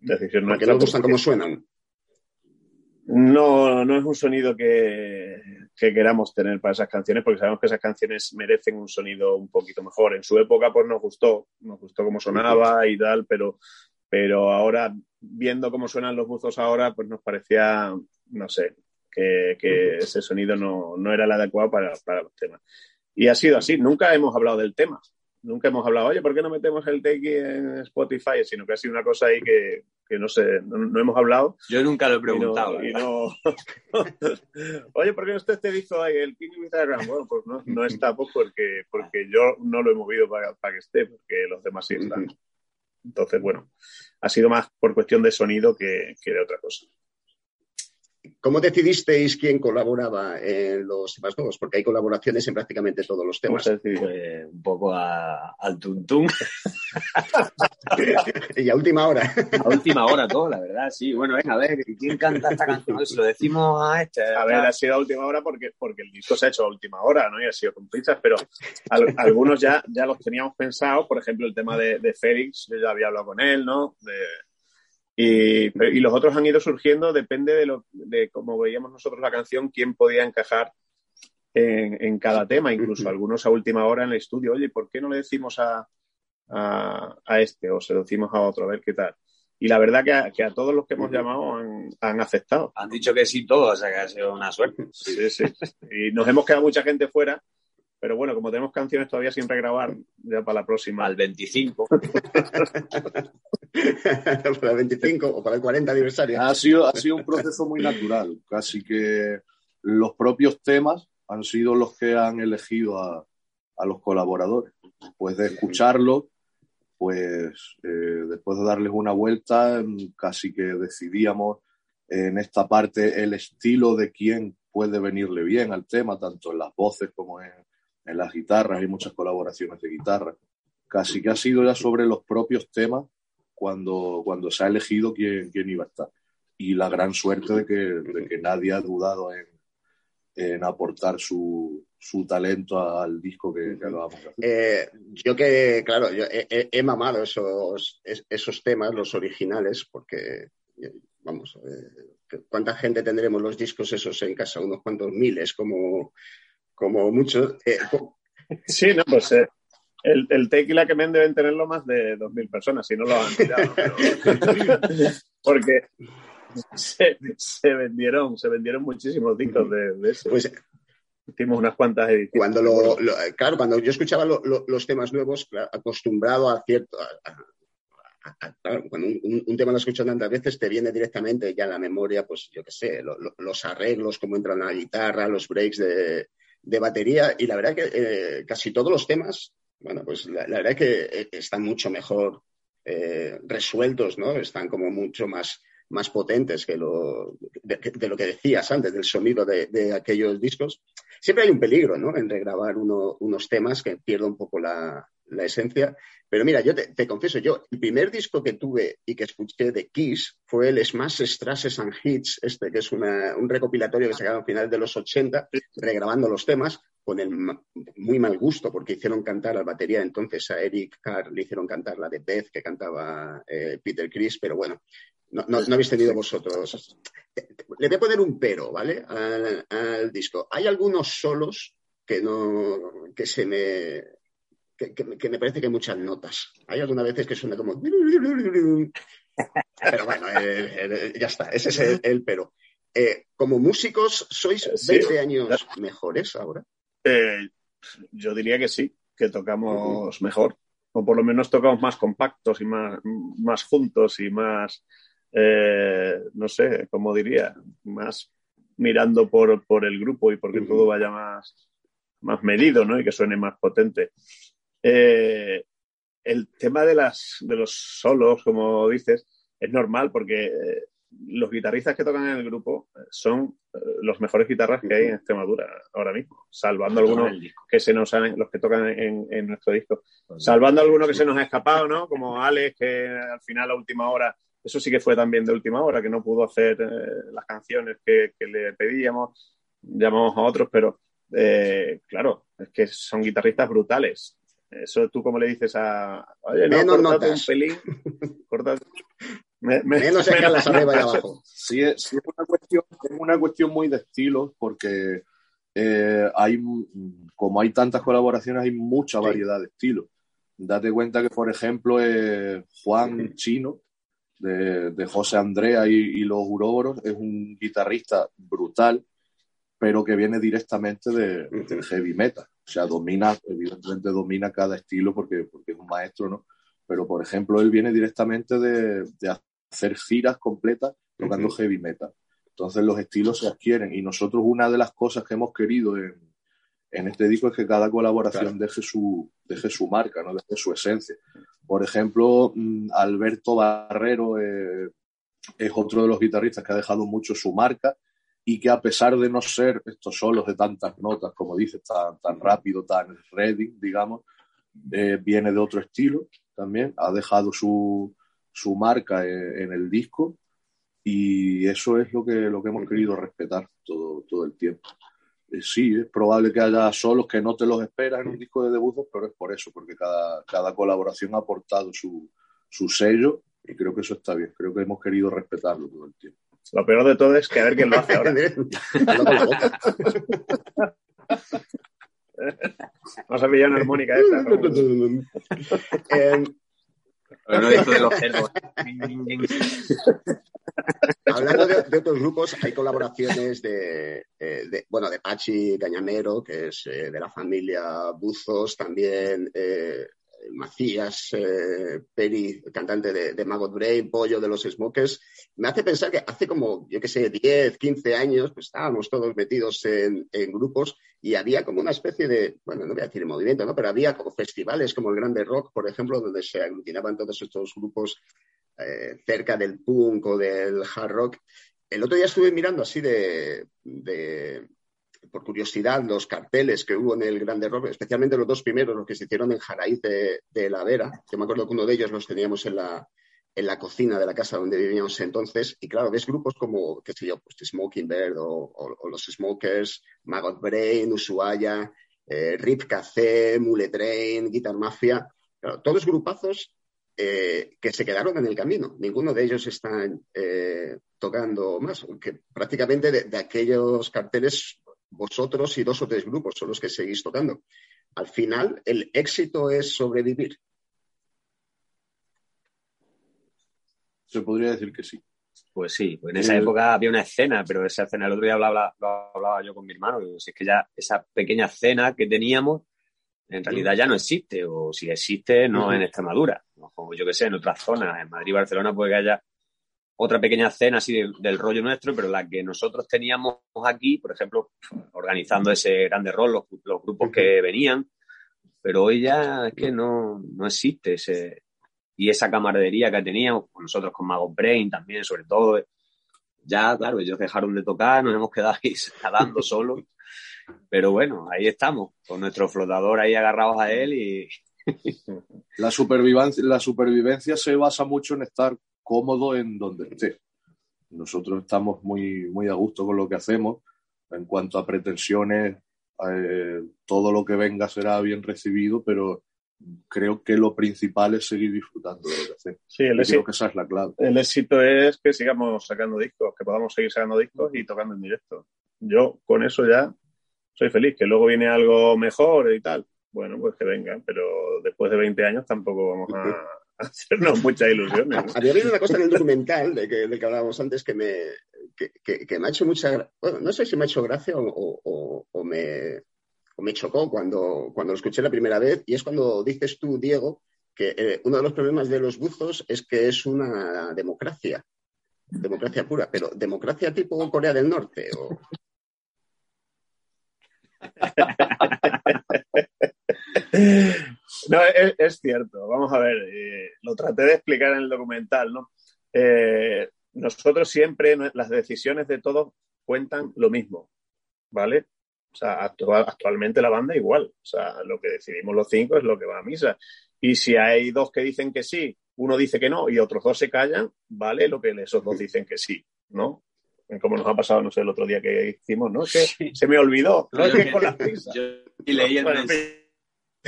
Decisión Porque nuestra. no os gustan porque- cómo suenan. No, no es un sonido que, que queramos tener para esas canciones, porque sabemos que esas canciones merecen un sonido un poquito mejor. En su época, pues nos gustó, nos gustó cómo sonaba y tal, pero, pero ahora, viendo cómo suenan los buzos ahora, pues nos parecía, no sé, que, que ese sonido no, no era el adecuado para, para los temas. Y ha sido así, nunca hemos hablado del tema. Nunca hemos hablado, oye, ¿por qué no metemos el Teki en Spotify? Sino que ha sido una cosa ahí que, que no sé, no, no hemos hablado. Yo nunca lo he Y no- preguntado. y la verdad. no- Oye, ¿por qué no está este disco ahí, el King Instagram? Bueno, pues no, no está pues porque, porque yo no lo he movido para, para que esté, porque los demás sí están. Entonces, bueno, ha sido más por cuestión de sonido que, que de otra cosa. ¿Cómo decidisteis quién colaboraba en los temas nuevos? Porque hay colaboraciones en prácticamente todos los temas. Pues, un poco a- al tuntún. y a última hora. A última hora todo, la verdad, sí. Bueno, venga, a ver, ¿quién canta esta canción? Se lo decimos a este. A ver, ha sido a última hora porque, porque el disco se ha hecho a última hora, ¿no? Y ha sido con prisas, pero al- algunos ya, ya los teníamos pensados. Por ejemplo, el tema de, de Félix, yo ya había hablado con él, ¿no? De- y, y los otros han ido surgiendo, depende de, lo, de cómo veíamos nosotros la canción, quién podía encajar en, en cada tema, incluso algunos a última hora en el estudio. Oye, ¿por qué no le decimos a, a, a este o se lo decimos a otro? A ver qué tal. Y la verdad que a, que a todos los que hemos llamado han, han aceptado. Han dicho que sí todos, o sea que ha sido una suerte. Sí, sí. Y nos hemos quedado mucha gente fuera, pero bueno, como tenemos canciones todavía sin regrabar, ya para la próxima. Al 25. para el 25 o para el 40 aniversario. Ha sido, ha sido un proceso muy natural, casi que los propios temas han sido los que han elegido a, a los colaboradores. Después de escucharlos, pues eh, después de darles una vuelta, mm, casi que decidíamos en esta parte el estilo de quién puede venirle bien al tema, tanto en las voces como en, en las guitarras, hay muchas colaboraciones de guitarra. Casi que ha sido ya sobre los propios temas cuando, cuando se ha elegido quién, quién iba a estar. Y la gran suerte de que, de que nadie ha dudado en, en aportar su, su talento al disco que, acabamos de hacer. Eh, yo que, claro, he, mamado esos, es- esos temas, los originales, porque, eh, vamos, eh, ¿cuánta gente tendremos los discos esos en casa? Unos cuantos miles, como, como muchos. Eh, Sí, no, pues eh, el, el Tequila que men deben tenerlo más de 2.000 personas, si no lo han tirado. pero- porque se, se vendieron, se vendieron muchísimos discos de, de eso. Pues Hicimos unas cuantas ediciones. cuando lo, lo- claro, cuando yo escuchaba lo- lo- los temas nuevos, acostumbrado a cierto, a- a- a- a- claro, cuando un, tema lo escuchas tantas veces, te viene directamente ya en la memoria, pues yo qué sé, lo- lo- los arreglos, cómo entran la guitarra, los breaks de, de batería, y la verdad que eh, casi todos los temas, bueno, pues la, verdad que eh, están mucho mejor eh, resueltos, ¿no? Están como mucho más, más potentes que lo, de, de lo que decías antes, del sonido de, de aquellos discos. Siempre hay un peligro, ¿no? En regrabar uno- unos temas que pierda un poco la, la esencia. Pero mira, yo te, confieso, yo el primer disco que tuve y que escuché de Kiss fue el Smash Strasses and Hits, este que es una- un recopilatorio que sacaron a finales de los 80, regrabando los temas con el muy mal gusto, porque hicieron cantar a la batería entonces a Eric Carr, le hicieron cantar la de Beth que cantaba eh, Peter Chris, pero bueno, no, no- no habéis tenido vosotros. Le voy a poner un pero, ¿vale? Al, al disco. Hay algunos solos que no, que se me, que, que me- que me parece que hay muchas notas. Hay algunas veces que suena como. Pero bueno, eh, eh, ya está, ese es el, el pero. Eh, como músicos, ¿sois Sí. 20 años mejores ahora? Eh, yo diría que sí, que tocamos mejor. O por lo menos tocamos más compactos y más, más juntos y más, eh, no sé, ¿cómo diría? Más mirando por, por el grupo y porque todo vaya más, más medido, ¿no? Y que suene más potente. Eh, el tema de, las, de los solos, como dices, es normal porque eh, los guitarristas que tocan en el grupo eh, son eh, los mejores guitarras que hay en Extremadura ahora mismo, salvando algunos que se nos han, los que tocan en, en nuestro disco, salvando algunos que se nos ha escapado, ¿no? Como Alex, que al final a última hora, eso sí que fue también de última hora, que no pudo hacer eh, las canciones que, que le pedíamos, llamamos a otros, pero claro, es que son guitarristas brutales. Eso tú como le dices a, oye, no, Menos notas. un pelín, córtate- me- me- Menos escalas arriba y abajo. Sí, es, sí es una cuestión, es una cuestión muy de estilos porque eh, hay, como hay tantas colaboraciones, hay mucha variedad de estilos. Date cuenta que, por ejemplo, eh, Juan Chino, de, de José Andrea y, y los Uroboros, es un guitarrista brutal, pero que viene directamente de, del heavy metal. O sea, domina, evidentemente domina cada estilo porque, porque es un maestro, ¿no? Pero, por ejemplo, él viene directamente de, de hacer giras completas tocando Ujú. heavy metal. Entonces los estilos se adquieren y nosotros una de las cosas que hemos querido en, en este disco es que cada colaboración deje, su, deje su marca, ¿no? deje su esencia. Por ejemplo, mm, Alberto Barrero eh, es otro de los guitarristas que ha dejado mucho su marca y que a pesar de no ser estos solos de tantas notas, como dices, tan, tan rápido, tan ready, digamos, eh, viene de otro estilo también, ha dejado su, su marca en, en el disco y eso es lo que, lo que hemos querido respetar todo, todo el tiempo. Eh, sí, es probable que haya solos que no te los esperas en un disco de debut, pero es por eso, porque cada, cada colaboración ha aportado su, su sello y creo que eso está bien, creo que hemos querido respetarlo todo el tiempo. Lo peor de todo es que a ver quién lo hace ahora. Vamos a pillar una armónica esta. ¿no? Eh, Pero no esto de los cerdos. Hablando de, de otros grupos, hay colaboraciones de, eh, de- bueno, de Pachi Cañamero, que es eh, de la familia Buzos, también eh, Macías eh, Peri, cantante de, de Maggot Brain, Pollo de los Smokers. Me hace pensar que hace como, yo qué sé, 10, 15 años, pues estábamos todos metidos en, grupos y había como una especie de, bueno, no voy a decir movimiento, ¿no? Pero había como festivales como el Grande Rock, por ejemplo, donde se aglutinaban todos estos grupos eh, cerca del punk o del hard rock. El otro día estuve mirando así de- por curiosidad, los carteles que hubo en el Grande Rock, especialmente los dos primeros, los que se hicieron en Jaraíz de, de la Vera. Yo me acuerdo que uno de ellos los teníamos en la, en la cocina de la casa donde vivíamos entonces. Y claro, ves grupos como, qué sé yo, pues Smoking Bird o, los Smokers, Maggot Brain, Ushuaia, eh, Rip Café, Mule Train, Guitar Mafia. Claro, todos grupazos eh, que se quedaron en el camino. Ninguno de ellos están eh, tocando más. Que prácticamente de aquellos carteles, vosotros y dos o tres grupos son los que seguís tocando. Al final, el éxito es sobrevivir. Se podría decir que sí. Pues sí, pues en esa Eh, época había una escena, pero esa escena, el otro día hablaba, lo hablaba yo con mi hermano, si es que ya esa pequeña escena que teníamos, en realidad ya no existe, o si existe, no en Extremadura, como yo que sé, en otras zonas, en Madrid y Barcelona puede que haya otra pequeña escena así de- del rollo nuestro, pero la que nosotros teníamos aquí, por ejemplo, organizando ese grande rol, los, los grupos que venían, pero hoy ya es que no, no existe ese, y esa camaradería que teníamos, con nosotros con Mago Brain también, sobre todo, ya, claro, ellos dejaron de tocar, nos hemos quedado ahí nadando solos, pero bueno, ahí estamos, con nuestro flotador ahí agarrados a él y... La supervivencia, la supervivencia se basa mucho en estar cómodo en donde esté. Nosotros estamos muy, muy a gusto con lo que hacemos. En cuanto a pretensiones, eh, todo lo que venga será bien recibido, pero creo que lo principal es seguir disfrutando de lo que hacemos. Sí, el éxito- creo que esa es la clave. El éxito es que sigamos sacando discos, que podamos seguir sacando discos y tocando en directo. Yo con eso ya soy feliz, que luego viene algo mejor y tal. Bueno, pues que venga, pero después de 20 años tampoco vamos a hacernos muchas ilusiones. ¿no? Había habido una cosa en el documental de que, del que hablábamos antes que me, que, que- que me ha hecho mucha Bueno, no sé si me ha hecho gracia o, o- o- o me, o me chocó cuando, cuando lo escuché la primera vez, y es cuando dices tú, Diego, que eh, uno de los problemas de los buzos es que es una democracia. Democracia pura, pero democracia tipo Corea del Norte. O... No, es, es cierto. Vamos a ver, eh, lo traté de explicar en el documental, ¿no? Eh, nosotros siempre, las decisiones de todos cuentan lo mismo, ¿vale? O sea, actual- actualmente la banda igual. O sea, lo que decidimos los cinco es lo que va a misa. Y si hay dos que dicen que sí, uno dice que no y otros dos se callan, vale lo que esos dos dicen que sí, ¿no? Como nos ha pasado, no sé, el otro día que hicimos, ¿no? Se me olvidó. No, es que con las prisas. y leí el Bueno, mensaje.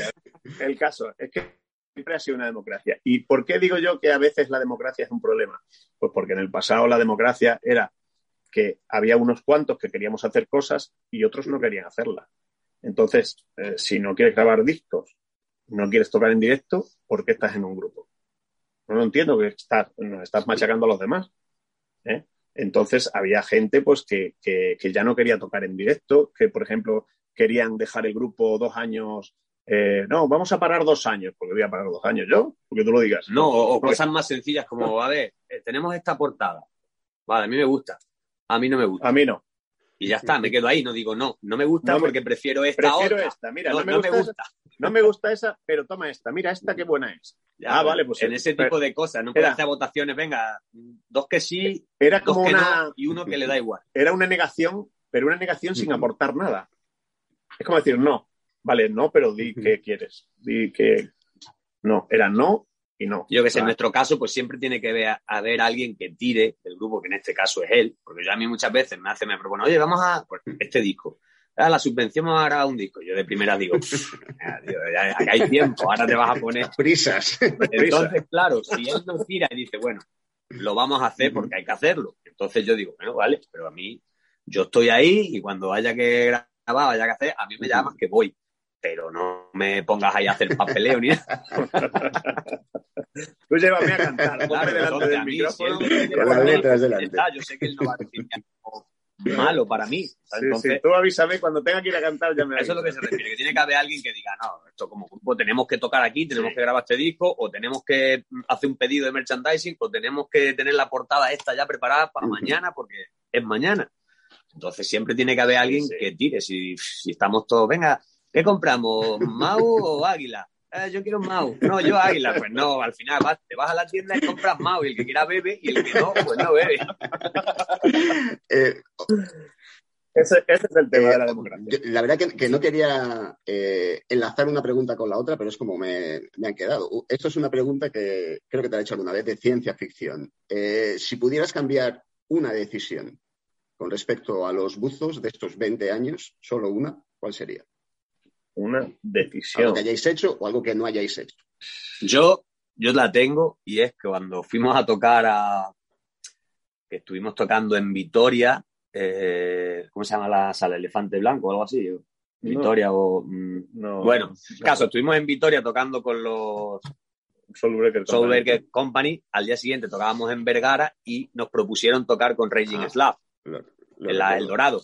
el caso es que siempre ha sido una democracia. ¿Y por qué digo yo que a veces la democracia es un problema? Pues porque en el pasado la democracia era que había unos cuantos que queríamos hacer cosas y otros no querían hacerlas. Entonces, eh, si no quieres grabar discos, no quieres tocar en directo, ¿por qué estás en un grupo? No lo entiendo que estás, no, estás machacando a los demás. ¿eh? Entonces había gente pues que- que ya no quería tocar en directo, que por ejemplo querían dejar el grupo dos años. Eh, no, vamos a parar dos años, porque voy a parar dos años yo, porque tú lo digas. No, o, o Pues, cosas más sencillas como, a ver, eh, tenemos esta portada. Vale, a mí me gusta. A mí no me gusta. A mí no. Y ya está, me quedo ahí, no digo no, no me gusta No me- porque prefiero esta prefiero otra. esta, mira, no, no, me, no gusta me esa- gusta. no me gusta esa, pero toma esta, mira esta qué buena es. Ya, ah, vale, pues en sí. ese Pero- tipo de cosas, no puedes hacer votaciones, venga, dos que sí, Era dos como que una- no y uno que le da igual. Era una negación, pero una negación sin aportar nada. Es como decir, no, vale, no, pero di qué quieres. Di que no, era no y no. Yo que sé, en nuestro caso, pues siempre tiene que haber, haber alguien que tire del grupo, que en este caso es él, porque yo a mí muchas veces me hace, me propone, oye, vamos a, pues, este disco. Ah, la subvención vamos a grabar un disco. Yo de primera digo, "Ah, tío, ya, ya hay tiempo, ahora te vas a poner. Prisas. Entonces, claro, si él nos tira y dice, bueno, lo vamos a hacer porque hay que hacerlo. Entonces yo digo, bueno, vale, pero a mí, yo estoy ahí y cuando haya que grabar, haya que hacer, a mí me llamas que voy. Pero no me pongas ahí a hacer papeleo ni nada. Tú llévame a cantar, Claro, delante del micrófono. si él dice, Con las letras delante. yo sé que él no va a decir algo malo para mí. Sí, Entonces, sí, tú avísame cuando tenga que ir a cantar, ya me eso es lo que se refiere, que tiene que haber alguien que diga, no, esto como grupo tenemos que tocar aquí, tenemos que grabar este disco, o tenemos que hacer un pedido de merchandising, o tenemos que tener la portada esta ya preparada para mañana, porque es mañana. Entonces siempre tiene que haber alguien que tire. Si, si estamos todos, venga, ¿qué compramos? ¿Mau o águila? "Eh, yo quiero Mau. No, yo águila. Pues no, al final vas, te vas a la tienda y compras Mau, y el que quiera bebe, y el que no, pues no bebe. Eh, Ese, ese es el tema Eh, de la democracia. yo- la verdad que, que no quería eh, enlazar una pregunta con la otra, pero es como me, me han quedado. Esto es una pregunta que creo que te la he hecho alguna vez de ciencia ficción. Eh, si pudieras cambiar una decisión con respecto a los buzos de estos 20 años, solo una, ¿cuál sería? Una decisión. Algo que hayáis hecho o algo que no hayáis hecho. Yo, yo la tengo y es que cuando fuimos a tocar a. que estuvimos tocando en Vitoria, eh, ¿cómo se llama la sala? Elefante Blanco o algo así. Vitoria o. mm, No. bueno, caso, estuvimos en Vitoria tocando con los Soulbreaker Soul Company. Breaker Company. Al día siguiente tocábamos en Vergara y nos propusieron tocar con Raging Ah, Lo- lo en la. El Dorado.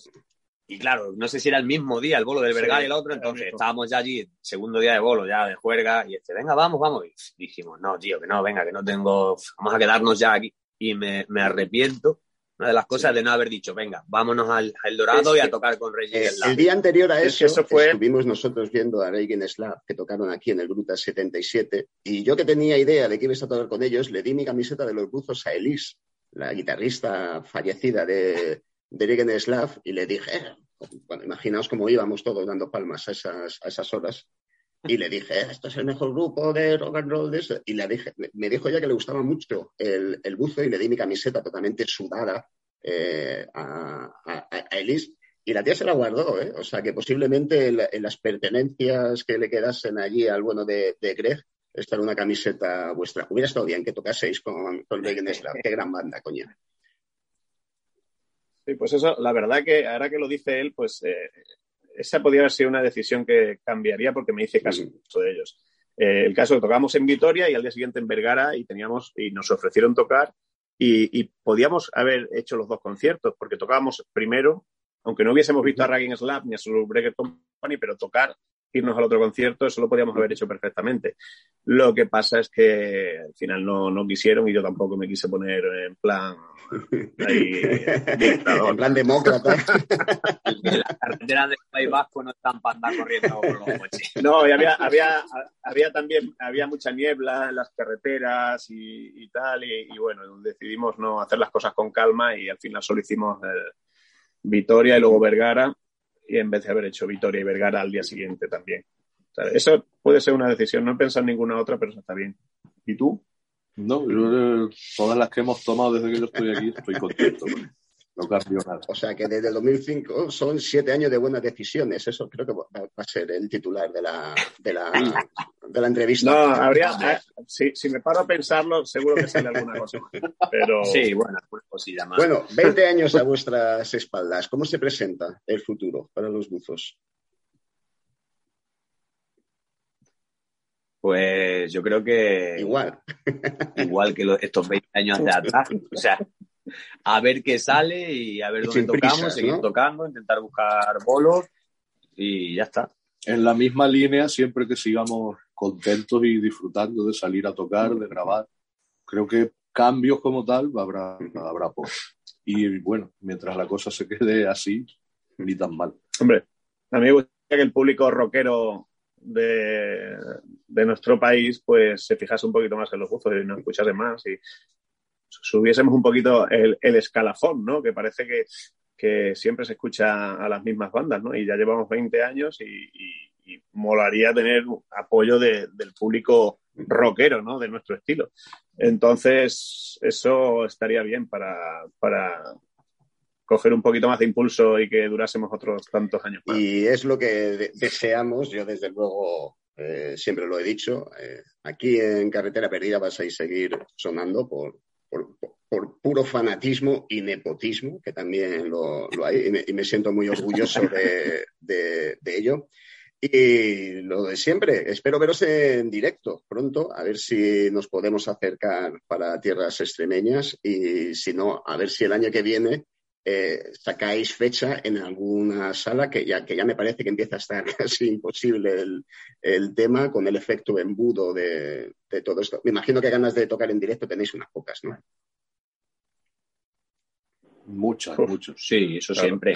Y claro, no sé si era el mismo día, el bolo del Sí, Vergara y el otro, entonces estábamos ya allí, segundo día de bolo, ya de juerga, y este, venga, vamos, vamos. Y dijimos, no, tío, que no, venga, que no tengo, vamos a quedarnos ya aquí. Y me, me arrepiento, una de las cosas de no haber dicho, venga, vámonos al, al Dorado Es y a tocar con Rey Eh, el día anterior a Es eso, que eso fue- estuvimos nosotros viendo a Reagan Slab, que tocaron aquí en el Gruta 77, y yo que tenía idea de que ibas a tocar con ellos, le di mi camiseta de los buzos a Elise, la guitarrista fallecida de, de Reagan Slab, y le dije, bueno, imaginaos cómo íbamos todos dando palmas a esas, a esas horas. Y le dije, "Eh, esto es el mejor grupo de rock and roll de eso". Y le dije, me dijo ya que le gustaba mucho el, el buzo y le di mi camiseta totalmente sudada eh, a, a, a Elise. Y la tía se la guardó, ¿eh? O sea que posiblemente en, la- en las pertenencias que le quedasen allí al bueno de, de Greg, esta era una camiseta vuestra. Hubiera estado bien que tocaseis con, con Reagan Slab. Qué gran banda, coño. Sí, pues eso, la verdad que ahora que lo dice él, pues eh, esa podría haber sido una decisión que cambiaría porque me hice caso de ellos. Eh, el caso que tocábamos en Vitoria y al día siguiente en Vergara y teníamos y nos ofrecieron tocar y, y podíamos haber hecho los dos conciertos porque tocábamos primero, aunque no hubiésemos visto a Ragging Slab ni a Soul Breaker Company, pero tocar irnos al otro concierto, eso lo podíamos haber hecho perfectamente. Lo que pasa es que al final no, no quisieron y yo tampoco me quise poner en plan ahí, dictador. En plan demócrata. Las carreteras del País Vasco no están para andar corriendo por los coches. No, y había, había, había también había mucha niebla en las carreteras y, y tal, y, y bueno, decidimos no hacer las cosas con calma y al final solo hicimos eh, Vitoria y luego Vergara, y en vez de haber hecho Vitoria y Vergara al día siguiente también. O eso puede ser una decisión, no he pensado en ninguna otra, pero eso está bien. ¿Y tú? No, yo, eh, todas las que hemos tomado desde que yo estoy aquí estoy contento. con- No cambió nada. O sea que desde el 2005 son siete años de buenas decisiones. Eso creo que va a ser el titular de la, de la, de la entrevista. No, habría, eh, si, si me paro a pensarlo, seguro que sale alguna cosa. Pero Sí, bueno, pues cosilla más. Bueno, 20 años a vuestras espaldas. ¿Cómo se presenta el futuro para los buzos? Pues yo creo que. Igual. Igual que lo- estos 20 años de atrás. O sea, a ver qué sale y a ver Y dónde tocamos, prisas, seguir ¿no? tocando, intentar buscar bolos y ya está. En la misma línea, siempre que sigamos contentos y disfrutando de salir a tocar, de grabar, creo que cambios como tal habrá, habrá pocos. Y bueno, mientras la cosa se quede así, ni tan mal. Hombre, a mí me gustaría que el público rockero de, de nuestro país pues se fijase un poquito más en los buzos y nos escuchase más y subiésemos un poquito el, escalafón, ¿no? Que parece que, siempre se escucha a las mismas bandas, ¿no? Y ya llevamos 20 años y, molaría tener apoyo de- del público rockero, ¿no? De nuestro estilo. Entonces, eso estaría bien para, coger un poquito más de impulso y que durásemos otros tantos años más. Y es lo que de- deseamos, yo desde luego eh, siempre lo he dicho, eh, aquí en Carretera Perdida vas a ir seguir sonando por, por, puro fanatismo y nepotismo, que también lo, hay, y me, siento muy orgulloso de ello. Y lo de siempre, espero veros en directo pronto, a ver si nos podemos acercar para tierras extremeñas y si no, a ver si el año que viene eh, sacáis fecha en alguna sala que ya, que ya me parece que empieza a estar casi imposible el, el tema con el efecto embudo de, de todo esto. Me imagino que ganas de tocar en directo tenéis unas pocas, ¿no? Muchas, muchas. Sí, eso Claro. siempre.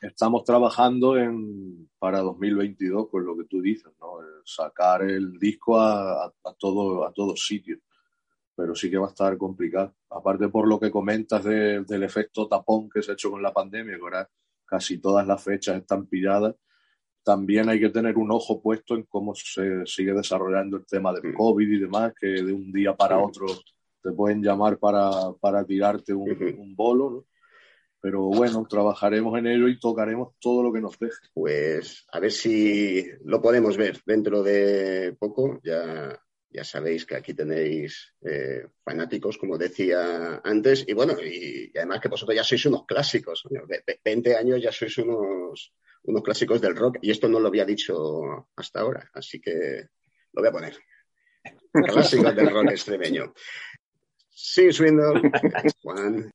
Estamos trabajando en, para 2022 con lo que tú dices, ¿no? El sacar el disco a, a, a todo, a todos sitios. Pero sí que va a estar complicado. Aparte por lo que comentas de- del efecto tapón que se ha hecho con la pandemia, que ahora casi todas las fechas están pilladas, también hay que tener un ojo puesto en cómo se sigue desarrollando el tema del COVID y demás, que de un día para otro te pueden llamar para, para tirarte un, un bolo, ¿no? Pero bueno, trabajaremos en ello y tocaremos todo lo que nos deje. Pues a ver si lo podemos ver dentro de poco. Ya, ya sabéis que aquí tenéis eh, fanáticos, como decía antes, y bueno, y, además que vosotros ya sois unos clásicos. ve- ve- 20 años ya sois unos, unos clásicos del rock, y esto no lo había dicho hasta ahora, así que lo voy a poner. Clásicos del rock extremeño. Sí, Swindle, Juan,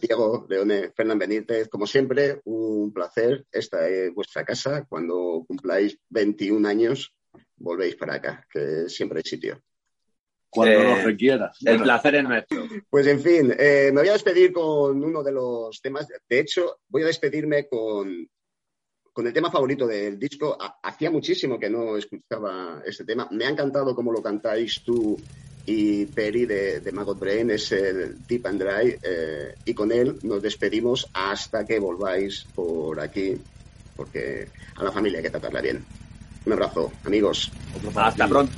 Diego, Leone, Fernán Benítez, como siempre, un placer. Esta es vuestra casa. Cuando cumpláis 21 años, volvéis para acá, que siempre hay sitio. Cuando Eh, nos requieras. El placer es nuestro. Pues en fin, eh, me voy a despedir con uno de los temas. De hecho, voy a despedirme con, con el tema favorito del disco. Ha- Hacía muchísimo que no escuchaba este tema. Me ha encantado cómo lo cantáis tú y Peri de, de Maggot Brain, es el Deep and Dry. eh, y con él nos despedimos hasta que volváis por aquí, porque a la familia hay que tratarla bien. Un abrazo, amigos. Hasta pronto.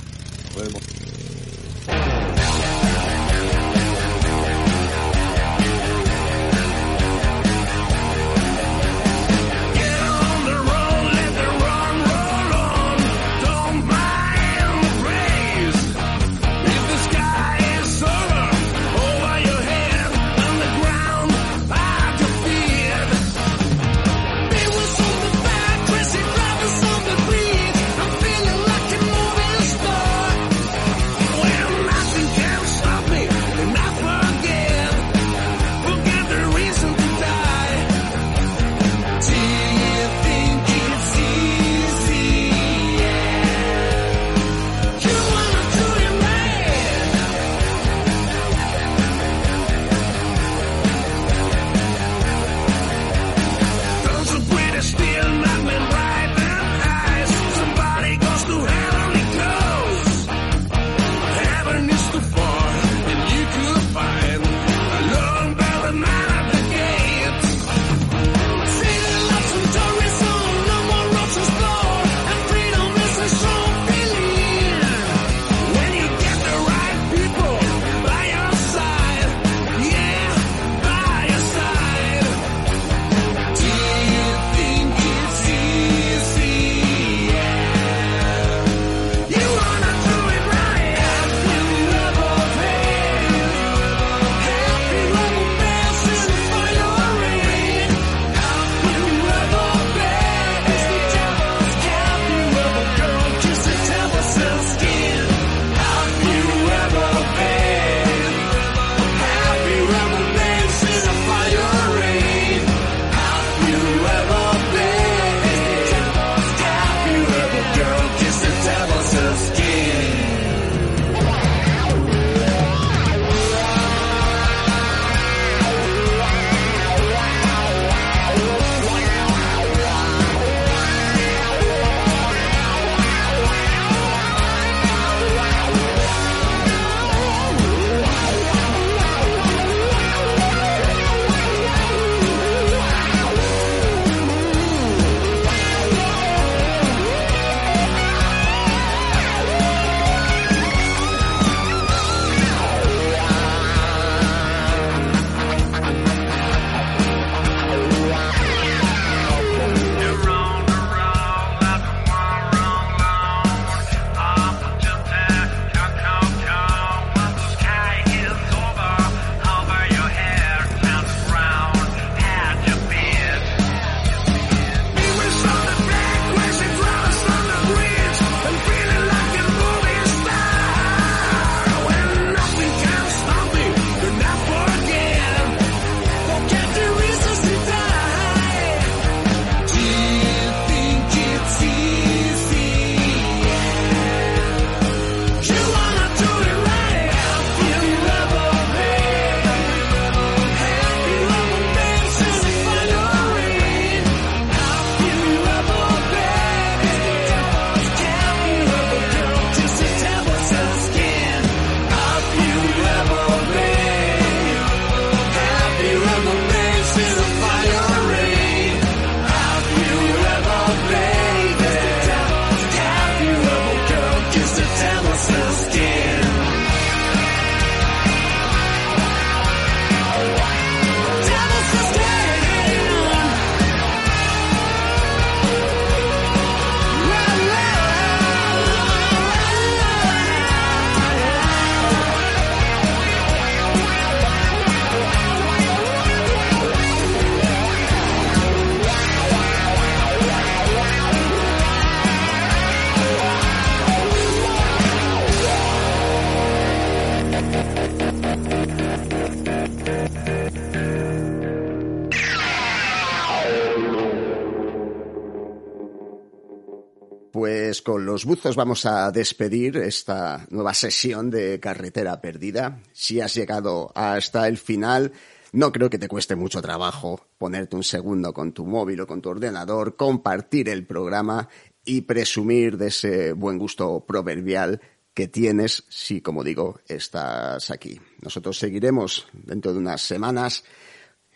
Los buzos vamos a despedir esta nueva sesión de Carretera Perdida. Si has llegado hasta el final, no creo que te cueste mucho trabajo ponerte un segundo con tu móvil o con tu ordenador, compartir el programa y presumir de ese buen gusto proverbial que tienes si, como digo, estás aquí. Nosotros seguiremos dentro de unas semanas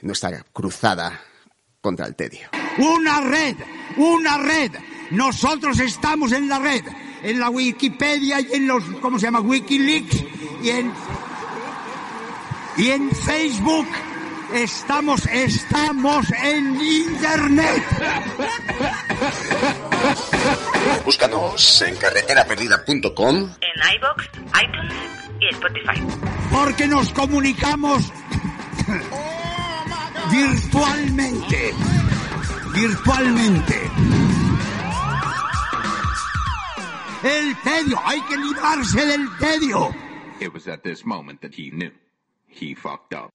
nuestra cruzada contra el tedio. Una red, una red. Nosotros estamos en la red, en la Wikipedia y en los, ¿cómo se llama? Wikileaks y en, y en Facebook. Estamos, estamos en Internet. Búscanos en carreteraperdida.com. En iBox, iTunes y Spotify. Porque nos comunicamos virtualmente. Virtualmente. El tedio, hay que librarse del tedio. It was at this moment that he knew. He fucked up.